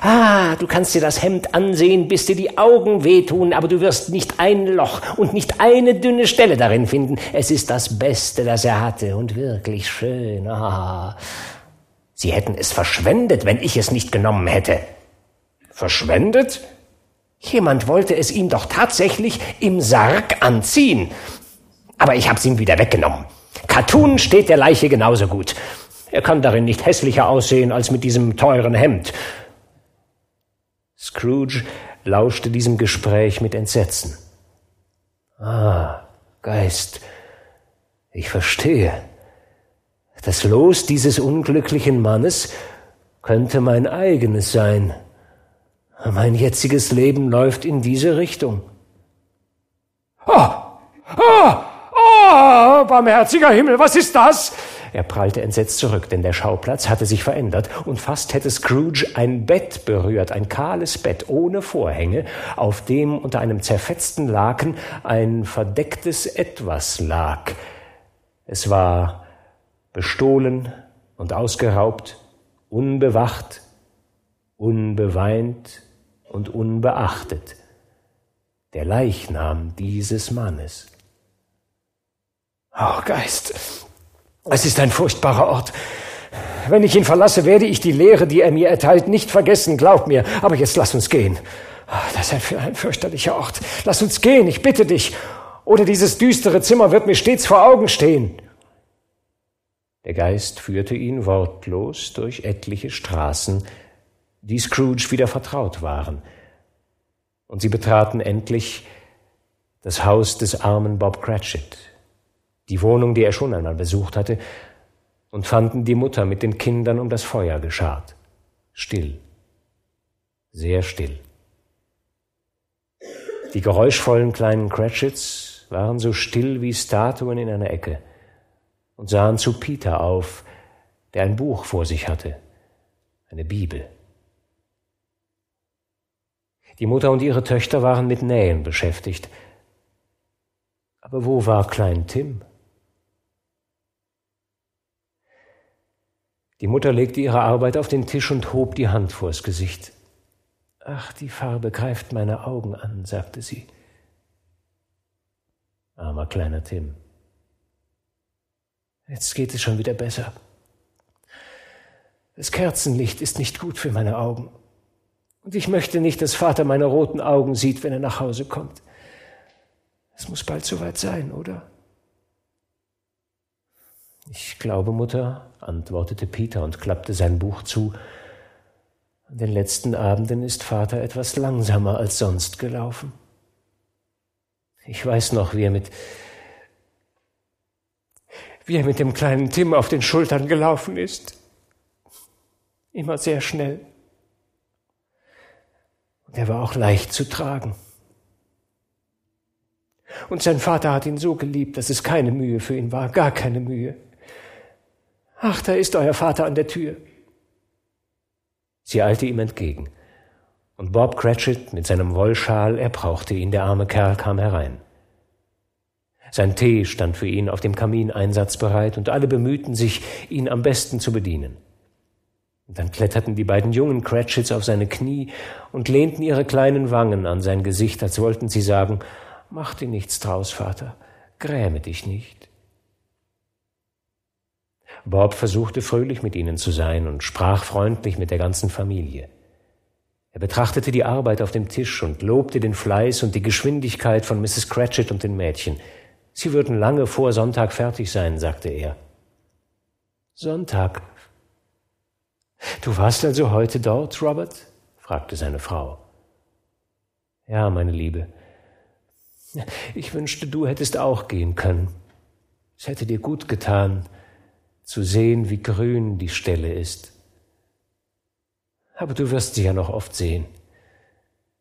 Ah, du kannst dir das Hemd ansehen, bis dir die Augen wehtun, aber du wirst nicht ein Loch und nicht eine dünne Stelle darin finden. Es ist das Beste, das er hatte und wirklich schön. Ah, Sie hätten es verschwendet, wenn ich es nicht genommen hätte. Verschwendet? Jemand wollte es ihm doch tatsächlich im Sarg anziehen. Aber ich hab's ihm wieder weggenommen. Cartoon steht der Leiche genauso gut. Er kann darin nicht hässlicher aussehen als mit diesem teuren Hemd. Scrooge lauschte diesem Gespräch mit Entsetzen. Ah, Geist, ich verstehe. Das Los dieses unglücklichen Mannes könnte mein eigenes sein. Mein jetziges Leben läuft in diese Richtung. Ah, ah, ah, barmherziger Himmel, was ist das? Er prallte entsetzt zurück, denn der Schauplatz hatte sich verändert und fast hätte Scrooge ein Bett berührt, ein kahles Bett ohne Vorhänge, auf dem unter einem zerfetzten Laken ein verdecktes Etwas lag. Es war bestohlen und ausgeraubt, unbewacht, unbeweint und unbeachtet, der Leichnam dieses Mannes. Oh Geist, es ist ein furchtbarer Ort. Wenn ich ihn verlasse, werde ich die Lehre, die er mir erteilt, nicht vergessen, glaub mir. Aber jetzt lass uns gehen. Ah, das ist ein, ein fürchterlicher Ort. Lass uns gehen, ich bitte dich. Oder dieses düstere Zimmer wird mir stets vor Augen stehen. Der Geist führte ihn wortlos durch etliche Straßen, die Scrooge wieder vertraut waren, und sie betraten endlich das Haus des armen Bob Cratchit, die Wohnung, die er schon einmal besucht hatte, und fanden die Mutter mit den Kindern um das Feuer geschart, still, sehr still. Die geräuschvollen kleinen Cratchits waren so still wie Statuen in einer Ecke, und sahen zu Peter auf, der ein Buch vor sich hatte, eine Bibel. Die Mutter und ihre Töchter waren mit Nähen beschäftigt. Aber wo war Klein Tim? Die Mutter legte ihre Arbeit auf den Tisch und hob die Hand vors Gesicht. Ach, die Farbe greift meine Augen an, sagte sie. Armer kleiner Tim. Jetzt geht es schon wieder besser. Das Kerzenlicht ist nicht gut für meine Augen. Und ich möchte nicht, dass Vater meine roten Augen sieht, wenn er nach Hause kommt. Es muss bald soweit sein, oder? Ich glaube, Mutter, antwortete Peter und klappte sein Buch zu. An den letzten Abenden ist Vater etwas langsamer als sonst gelaufen. Ich weiß noch, wie er mit wie er mit dem kleinen Tim auf den Schultern gelaufen ist. Immer sehr schnell. Und er war auch leicht zu tragen. Und sein Vater hat ihn so geliebt, dass es keine Mühe für ihn war, gar keine Mühe. Ach, da ist euer Vater an der Tür. Sie eilte ihm entgegen. Und Bob Cratchit mit seinem Wollschal, er brauchte ihn, der arme Kerl kam herein. Sein Tee stand für ihn auf dem Kamin einsatzbereit und alle bemühten sich, ihn am besten zu bedienen. Dann kletterten die beiden jungen Cratchits auf seine Knie und lehnten ihre kleinen Wangen an sein Gesicht, als wollten sie sagen, Mach dir nichts draus, Vater, gräme dich nicht. Bob versuchte fröhlich mit ihnen zu sein und sprach freundlich mit der ganzen Familie. Er betrachtete die Arbeit auf dem Tisch und lobte den Fleiß und die Geschwindigkeit von Mrs. Cratchit und den Mädchen. Sie würden lange vor Sonntag fertig sein, sagte er. Sonntag. Du warst also heute dort, Robert? fragte seine Frau. Ja, meine Liebe. Ich wünschte, du hättest auch gehen können. Es hätte dir gut getan, zu sehen, wie grün die Stelle ist. Aber du wirst sie ja noch oft sehen.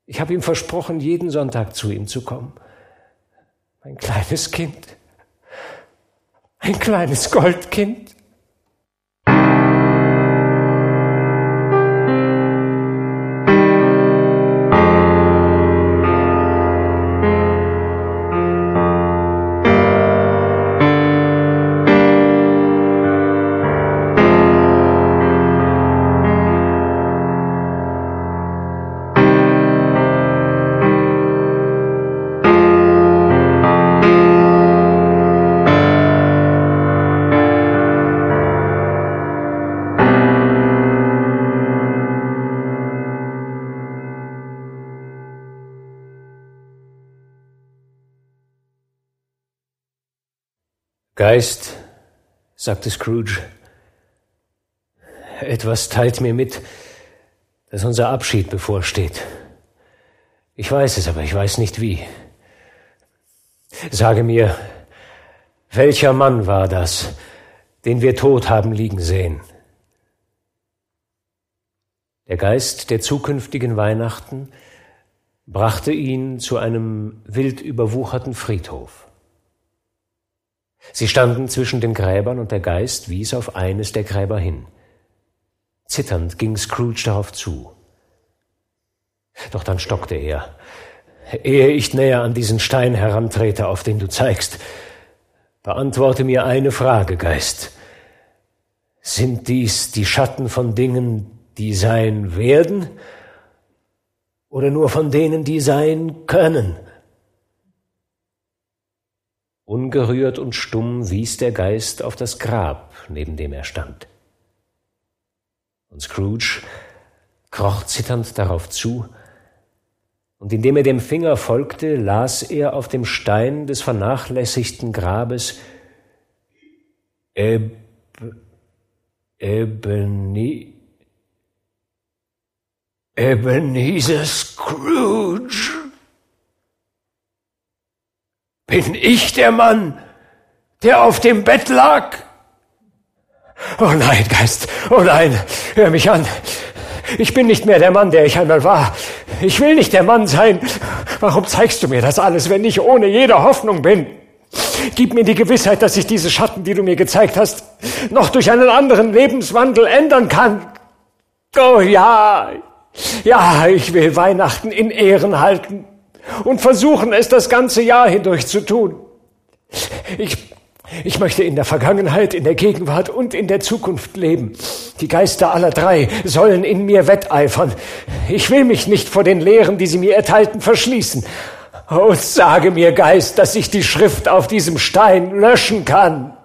Ich habe ihm versprochen, jeden Sonntag zu ihm zu kommen. Mein kleines Kind. Ein kleines Goldkind. Geist, sagte Scrooge, etwas teilt mir mit, dass unser Abschied bevorsteht. Ich weiß es, aber ich weiß nicht wie. Sage mir, welcher Mann war das, den wir tot haben liegen sehen? Der Geist der zukünftigen Weihnachten brachte ihn zu einem wild überwucherten Friedhof. Sie standen zwischen den Gräbern und der Geist wies auf eines der Gräber hin. Zitternd ging Scrooge darauf zu. Doch dann stockte er. Ehe ich näher an diesen Stein herantrete, auf den du zeigst, beantworte mir eine Frage, Geist. Sind dies die Schatten von Dingen, die sein werden, oder nur von denen, die sein können? Ungerührt und stumm wies der Geist auf das Grab, neben dem er stand. Und Scrooge kroch zitternd darauf zu, und indem er dem Finger folgte, las er auf dem Stein des vernachlässigten Grabes Eb Ebeni Ebenezer Scrooge. Bin ich der Mann, der auf dem Bett lag? Oh nein, Geist, oh nein, hör mich an. Ich bin nicht mehr der Mann, der ich einmal war. Ich will nicht der Mann sein. Warum zeigst du mir das alles, wenn ich ohne jede Hoffnung bin? Gib mir die Gewissheit, dass ich diese Schatten, die du mir gezeigt hast, noch durch einen anderen Lebenswandel ändern kann. Oh ja, ja, ich will Weihnachten in Ehren halten und versuchen es das ganze Jahr hindurch zu tun. Ich, ich möchte in der Vergangenheit, in der Gegenwart und in der Zukunft leben. Die Geister aller drei sollen in mir wetteifern. Ich will mich nicht vor den Lehren, die sie mir erteilten, verschließen. Oh, sage mir, Geist, dass ich die Schrift auf diesem Stein löschen kann.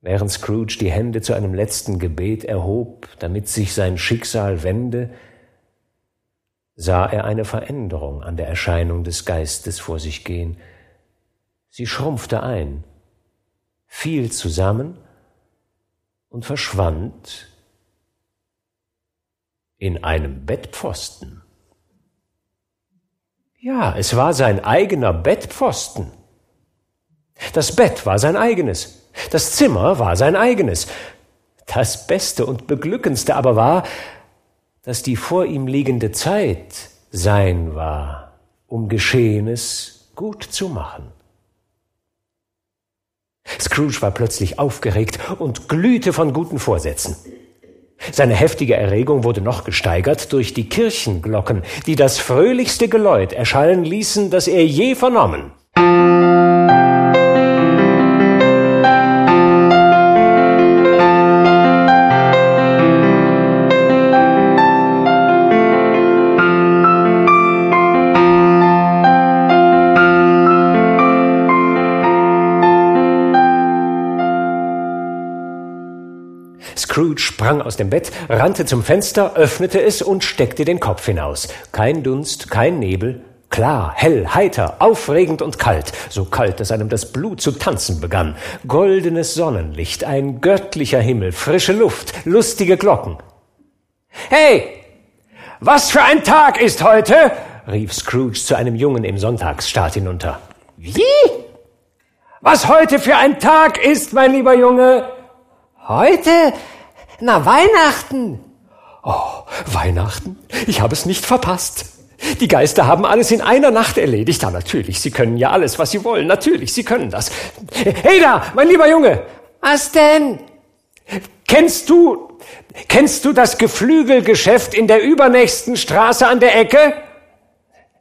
Während Scrooge die Hände zu einem letzten Gebet erhob, damit sich sein Schicksal wende, sah er eine Veränderung an der Erscheinung des Geistes vor sich gehen. Sie schrumpfte ein, fiel zusammen und verschwand in einem Bettpfosten. Ja, es war sein eigener Bettpfosten. Das Bett war sein eigenes. Das Zimmer war sein eigenes. Das Beste und Beglückendste aber war, dass die vor ihm liegende Zeit sein war, um Geschehenes gut zu machen. Scrooge war plötzlich aufgeregt und glühte von guten Vorsätzen. Seine heftige Erregung wurde noch gesteigert durch die Kirchenglocken, die das fröhlichste Geläut erschallen ließen, das er je vernommen. Scrooge sprang aus dem Bett, rannte zum Fenster, öffnete es und steckte den Kopf hinaus. Kein Dunst, kein Nebel, klar, hell, heiter, aufregend und kalt, so kalt, dass einem das Blut zu tanzen begann. Goldenes Sonnenlicht, ein göttlicher Himmel, frische Luft, lustige Glocken. Hey, was für ein Tag ist heute? rief Scrooge zu einem Jungen im Sonntagsstaat hinunter. Wie? Was heute für ein Tag ist, mein lieber Junge? Heute na, Weihnachten. Oh, Weihnachten? Ich habe es nicht verpasst. Die Geister haben alles in einer Nacht erledigt. Ja, natürlich, sie können ja alles, was sie wollen. Natürlich, sie können das. Hey da, mein lieber Junge. Was denn? Kennst du, kennst du das Geflügelgeschäft in der übernächsten Straße an der Ecke?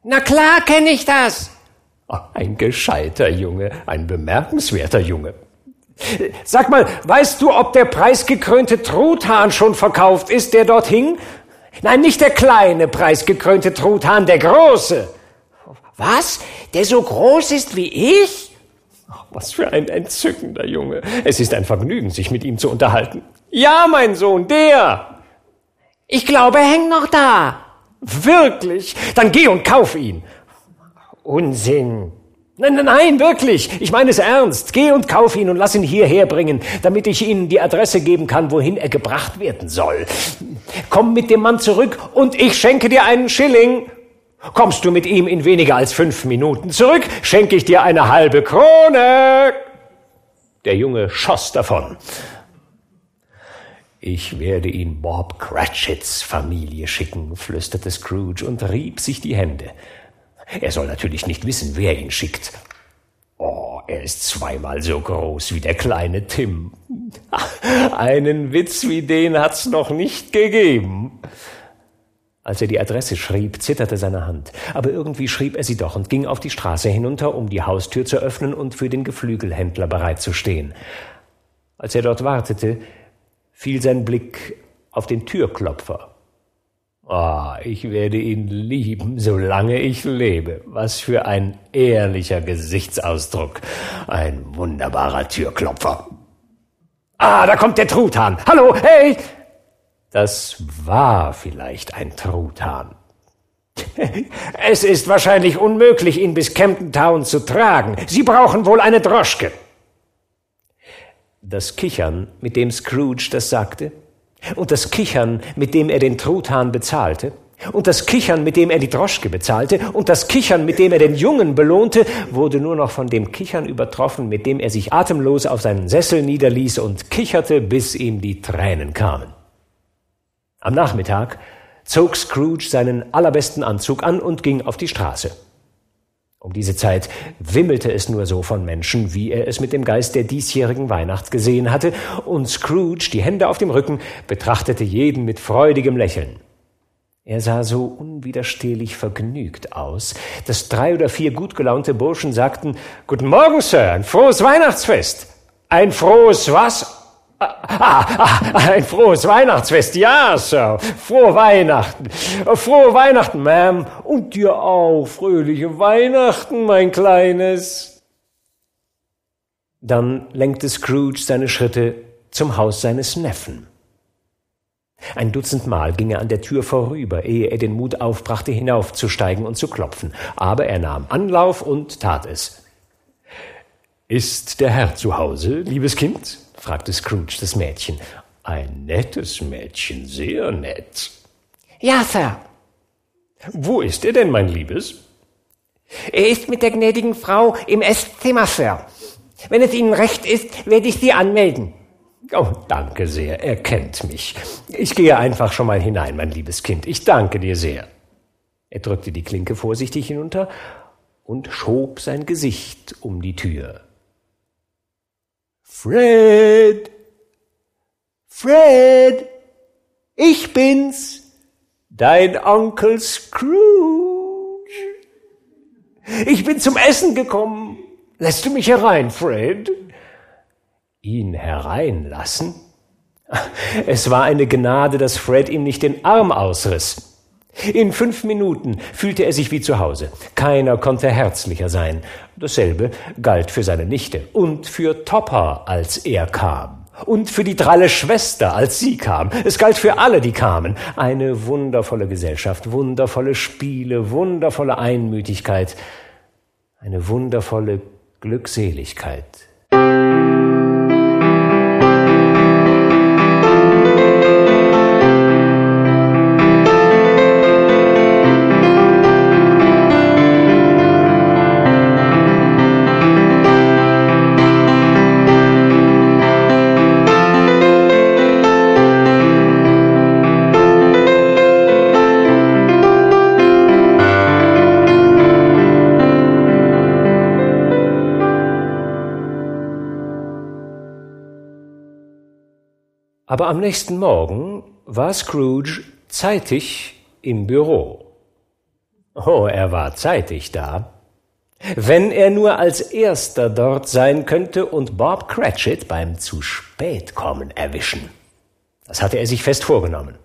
Na klar kenne ich das. Ein gescheiter Junge, ein bemerkenswerter Junge. Sag mal, weißt du, ob der preisgekrönte Truthahn schon verkauft ist, der dort hing? Nein, nicht der kleine preisgekrönte Truthahn, der große. Was? Der so groß ist wie ich? Was für ein entzückender Junge. Es ist ein Vergnügen, sich mit ihm zu unterhalten. Ja, mein Sohn, der. Ich glaube, er hängt noch da. Wirklich? Dann geh und kauf ihn. Unsinn. Nein, nein, nein, wirklich. Ich meine es ernst. Geh und kauf ihn und lass ihn hierher bringen, damit ich Ihnen die Adresse geben kann, wohin er gebracht werden soll. Komm mit dem Mann zurück und ich schenke dir einen Schilling. Kommst du mit ihm in weniger als fünf Minuten zurück, schenke ich dir eine halbe Krone. Der Junge schoss davon. Ich werde ihn Bob Cratchits Familie schicken, flüsterte Scrooge und rieb sich die Hände. Er soll natürlich nicht wissen, wer ihn schickt. Oh, er ist zweimal so groß wie der kleine Tim. Einen Witz wie den hat's noch nicht gegeben. Als er die Adresse schrieb, zitterte seine Hand. Aber irgendwie schrieb er sie doch und ging auf die Straße hinunter, um die Haustür zu öffnen und für den Geflügelhändler bereitzustehen. Als er dort wartete, fiel sein Blick auf den Türklopfer. Oh, ich werde ihn lieben, solange ich lebe. Was für ein ehrlicher Gesichtsausdruck. Ein wunderbarer Türklopfer. Ah, da kommt der Truthahn. Hallo, hey! Das war vielleicht ein Truthahn. es ist wahrscheinlich unmöglich, ihn bis Camden Town zu tragen. Sie brauchen wohl eine Droschke. Das Kichern, mit dem Scrooge das sagte, und das Kichern, mit dem er den Truthahn bezahlte, und das Kichern, mit dem er die Droschke bezahlte, und das Kichern, mit dem er den Jungen belohnte, wurde nur noch von dem Kichern übertroffen, mit dem er sich atemlos auf seinen Sessel niederließ und kicherte, bis ihm die Tränen kamen. Am Nachmittag zog Scrooge seinen allerbesten Anzug an und ging auf die Straße. Um diese Zeit wimmelte es nur so von Menschen, wie er es mit dem Geist der diesjährigen Weihnacht gesehen hatte, und Scrooge, die Hände auf dem Rücken, betrachtete jeden mit freudigem Lächeln. Er sah so unwiderstehlich vergnügt aus, dass drei oder vier gut gelaunte Burschen sagten Guten Morgen, Sir, ein frohes Weihnachtsfest. Ein frohes was? Ah, ah, ein frohes Weihnachtsfest, ja, Sir. Frohe Weihnachten. Frohe Weihnachten, Ma'am. Und dir auch fröhliche Weihnachten, mein Kleines. Dann lenkte Scrooge seine Schritte zum Haus seines Neffen. Ein Dutzend Mal ging er an der Tür vorüber, ehe er den Mut aufbrachte, hinaufzusteigen und zu klopfen. Aber er nahm Anlauf und tat es. Ist der Herr zu Hause, liebes Kind? Fragte Scrooge das Mädchen. Ein nettes Mädchen, sehr nett. Ja, Sir. Wo ist er denn, mein Liebes? Er ist mit der gnädigen Frau im Esszimmer, Sir. Wenn es Ihnen recht ist, werde ich Sie anmelden. Oh, danke sehr, er kennt mich. Ich gehe einfach schon mal hinein, mein liebes Kind. Ich danke dir sehr. Er drückte die Klinke vorsichtig hinunter und schob sein Gesicht um die Tür. Fred! Fred! Ich bin's! Dein Onkel Scrooge! Ich bin zum Essen gekommen. Lässt du mich herein, Fred? Ihn hereinlassen? Es war eine Gnade, dass Fred ihm nicht den Arm ausriss. In fünf Minuten fühlte er sich wie zu Hause. Keiner konnte herzlicher sein. Dasselbe galt für seine Nichte und für Topper, als er kam. Und für die dralle Schwester, als sie kam. Es galt für alle, die kamen. Eine wundervolle Gesellschaft, wundervolle Spiele, wundervolle Einmütigkeit, eine wundervolle Glückseligkeit. Aber am nächsten Morgen war Scrooge zeitig im Büro. Oh, er war zeitig da. Wenn er nur als erster dort sein könnte und Bob Cratchit beim zu spät kommen erwischen. Das hatte er sich fest vorgenommen.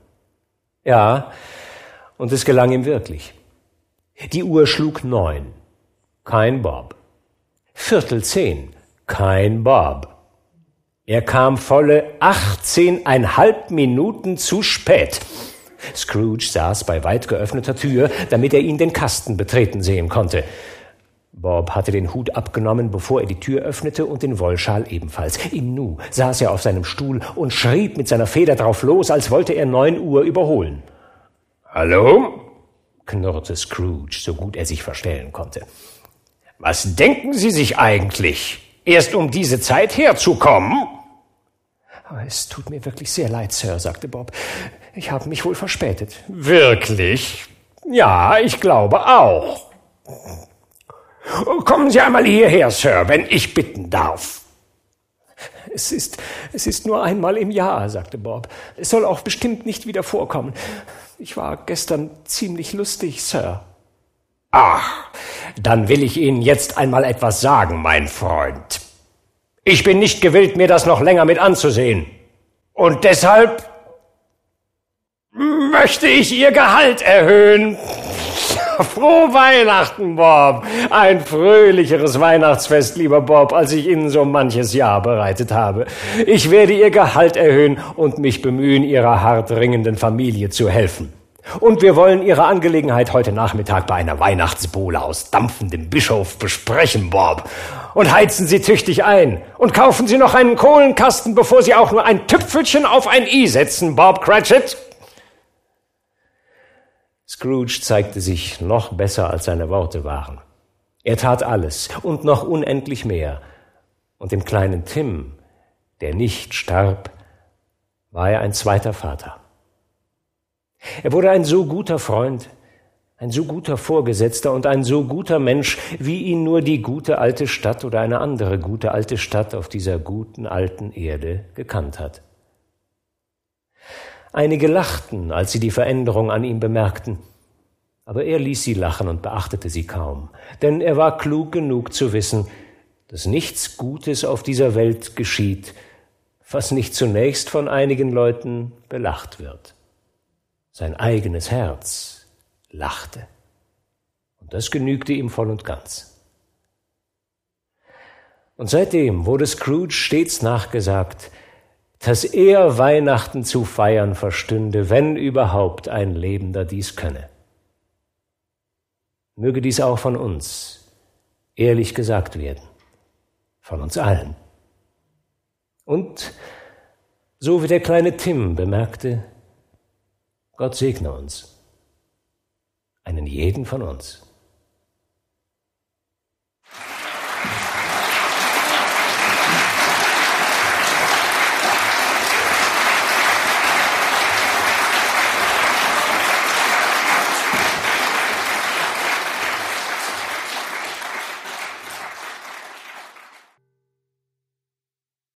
Ja, und es gelang ihm wirklich. Die Uhr schlug neun. Kein Bob. Viertel zehn. Kein Bob. Er kam volle achtzehneinhalb Minuten zu spät. Scrooge saß bei weit geöffneter Tür, damit er ihn den Kasten betreten sehen konnte. Bob hatte den Hut abgenommen, bevor er die Tür öffnete, und den Wollschal ebenfalls. Im Nu saß er auf seinem Stuhl und schrieb mit seiner Feder drauf los, als wollte er neun Uhr überholen. Hallo? knurrte Scrooge, so gut er sich verstellen konnte. Was denken Sie sich eigentlich, erst um diese Zeit herzukommen? Es tut mir wirklich sehr leid, Sir, sagte Bob. Ich habe mich wohl verspätet. Wirklich? Ja, ich glaube auch. Kommen Sie einmal hierher, Sir, wenn ich bitten darf. Es ist, es ist nur einmal im Jahr, sagte Bob. Es soll auch bestimmt nicht wieder vorkommen. Ich war gestern ziemlich lustig, Sir. Ach, dann will ich Ihnen jetzt einmal etwas sagen, mein Freund. Ich bin nicht gewillt, mir das noch länger mit anzusehen. Und deshalb möchte ich Ihr Gehalt erhöhen. Frohe Weihnachten, Bob. Ein fröhlicheres Weihnachtsfest, lieber Bob, als ich Ihnen so manches Jahr bereitet habe. Ich werde Ihr Gehalt erhöhen und mich bemühen, Ihrer hart ringenden Familie zu helfen. Und wir wollen Ihre Angelegenheit heute Nachmittag bei einer Weihnachtsbowle aus dampfendem Bischof besprechen, Bob. Und heizen Sie tüchtig ein. Und kaufen Sie noch einen Kohlenkasten, bevor Sie auch nur ein Tüpfelchen auf ein i setzen, Bob Cratchit. Scrooge zeigte sich noch besser, als seine Worte waren. Er tat alles und noch unendlich mehr. Und dem kleinen Tim, der nicht starb, war er ein zweiter Vater. Er wurde ein so guter Freund, ein so guter Vorgesetzter und ein so guter Mensch, wie ihn nur die gute alte Stadt oder eine andere gute alte Stadt auf dieser guten alten Erde gekannt hat. Einige lachten, als sie die Veränderung an ihm bemerkten, aber er ließ sie lachen und beachtete sie kaum, denn er war klug genug zu wissen, dass nichts Gutes auf dieser Welt geschieht, was nicht zunächst von einigen Leuten belacht wird. Sein eigenes Herz lachte. Und das genügte ihm voll und ganz. Und seitdem wurde Scrooge stets nachgesagt, dass er Weihnachten zu feiern verstünde, wenn überhaupt ein Lebender dies könne. Möge dies auch von uns ehrlich gesagt werden, von uns allen. Und, so wie der kleine Tim bemerkte, Gott segne uns, einen jeden von uns.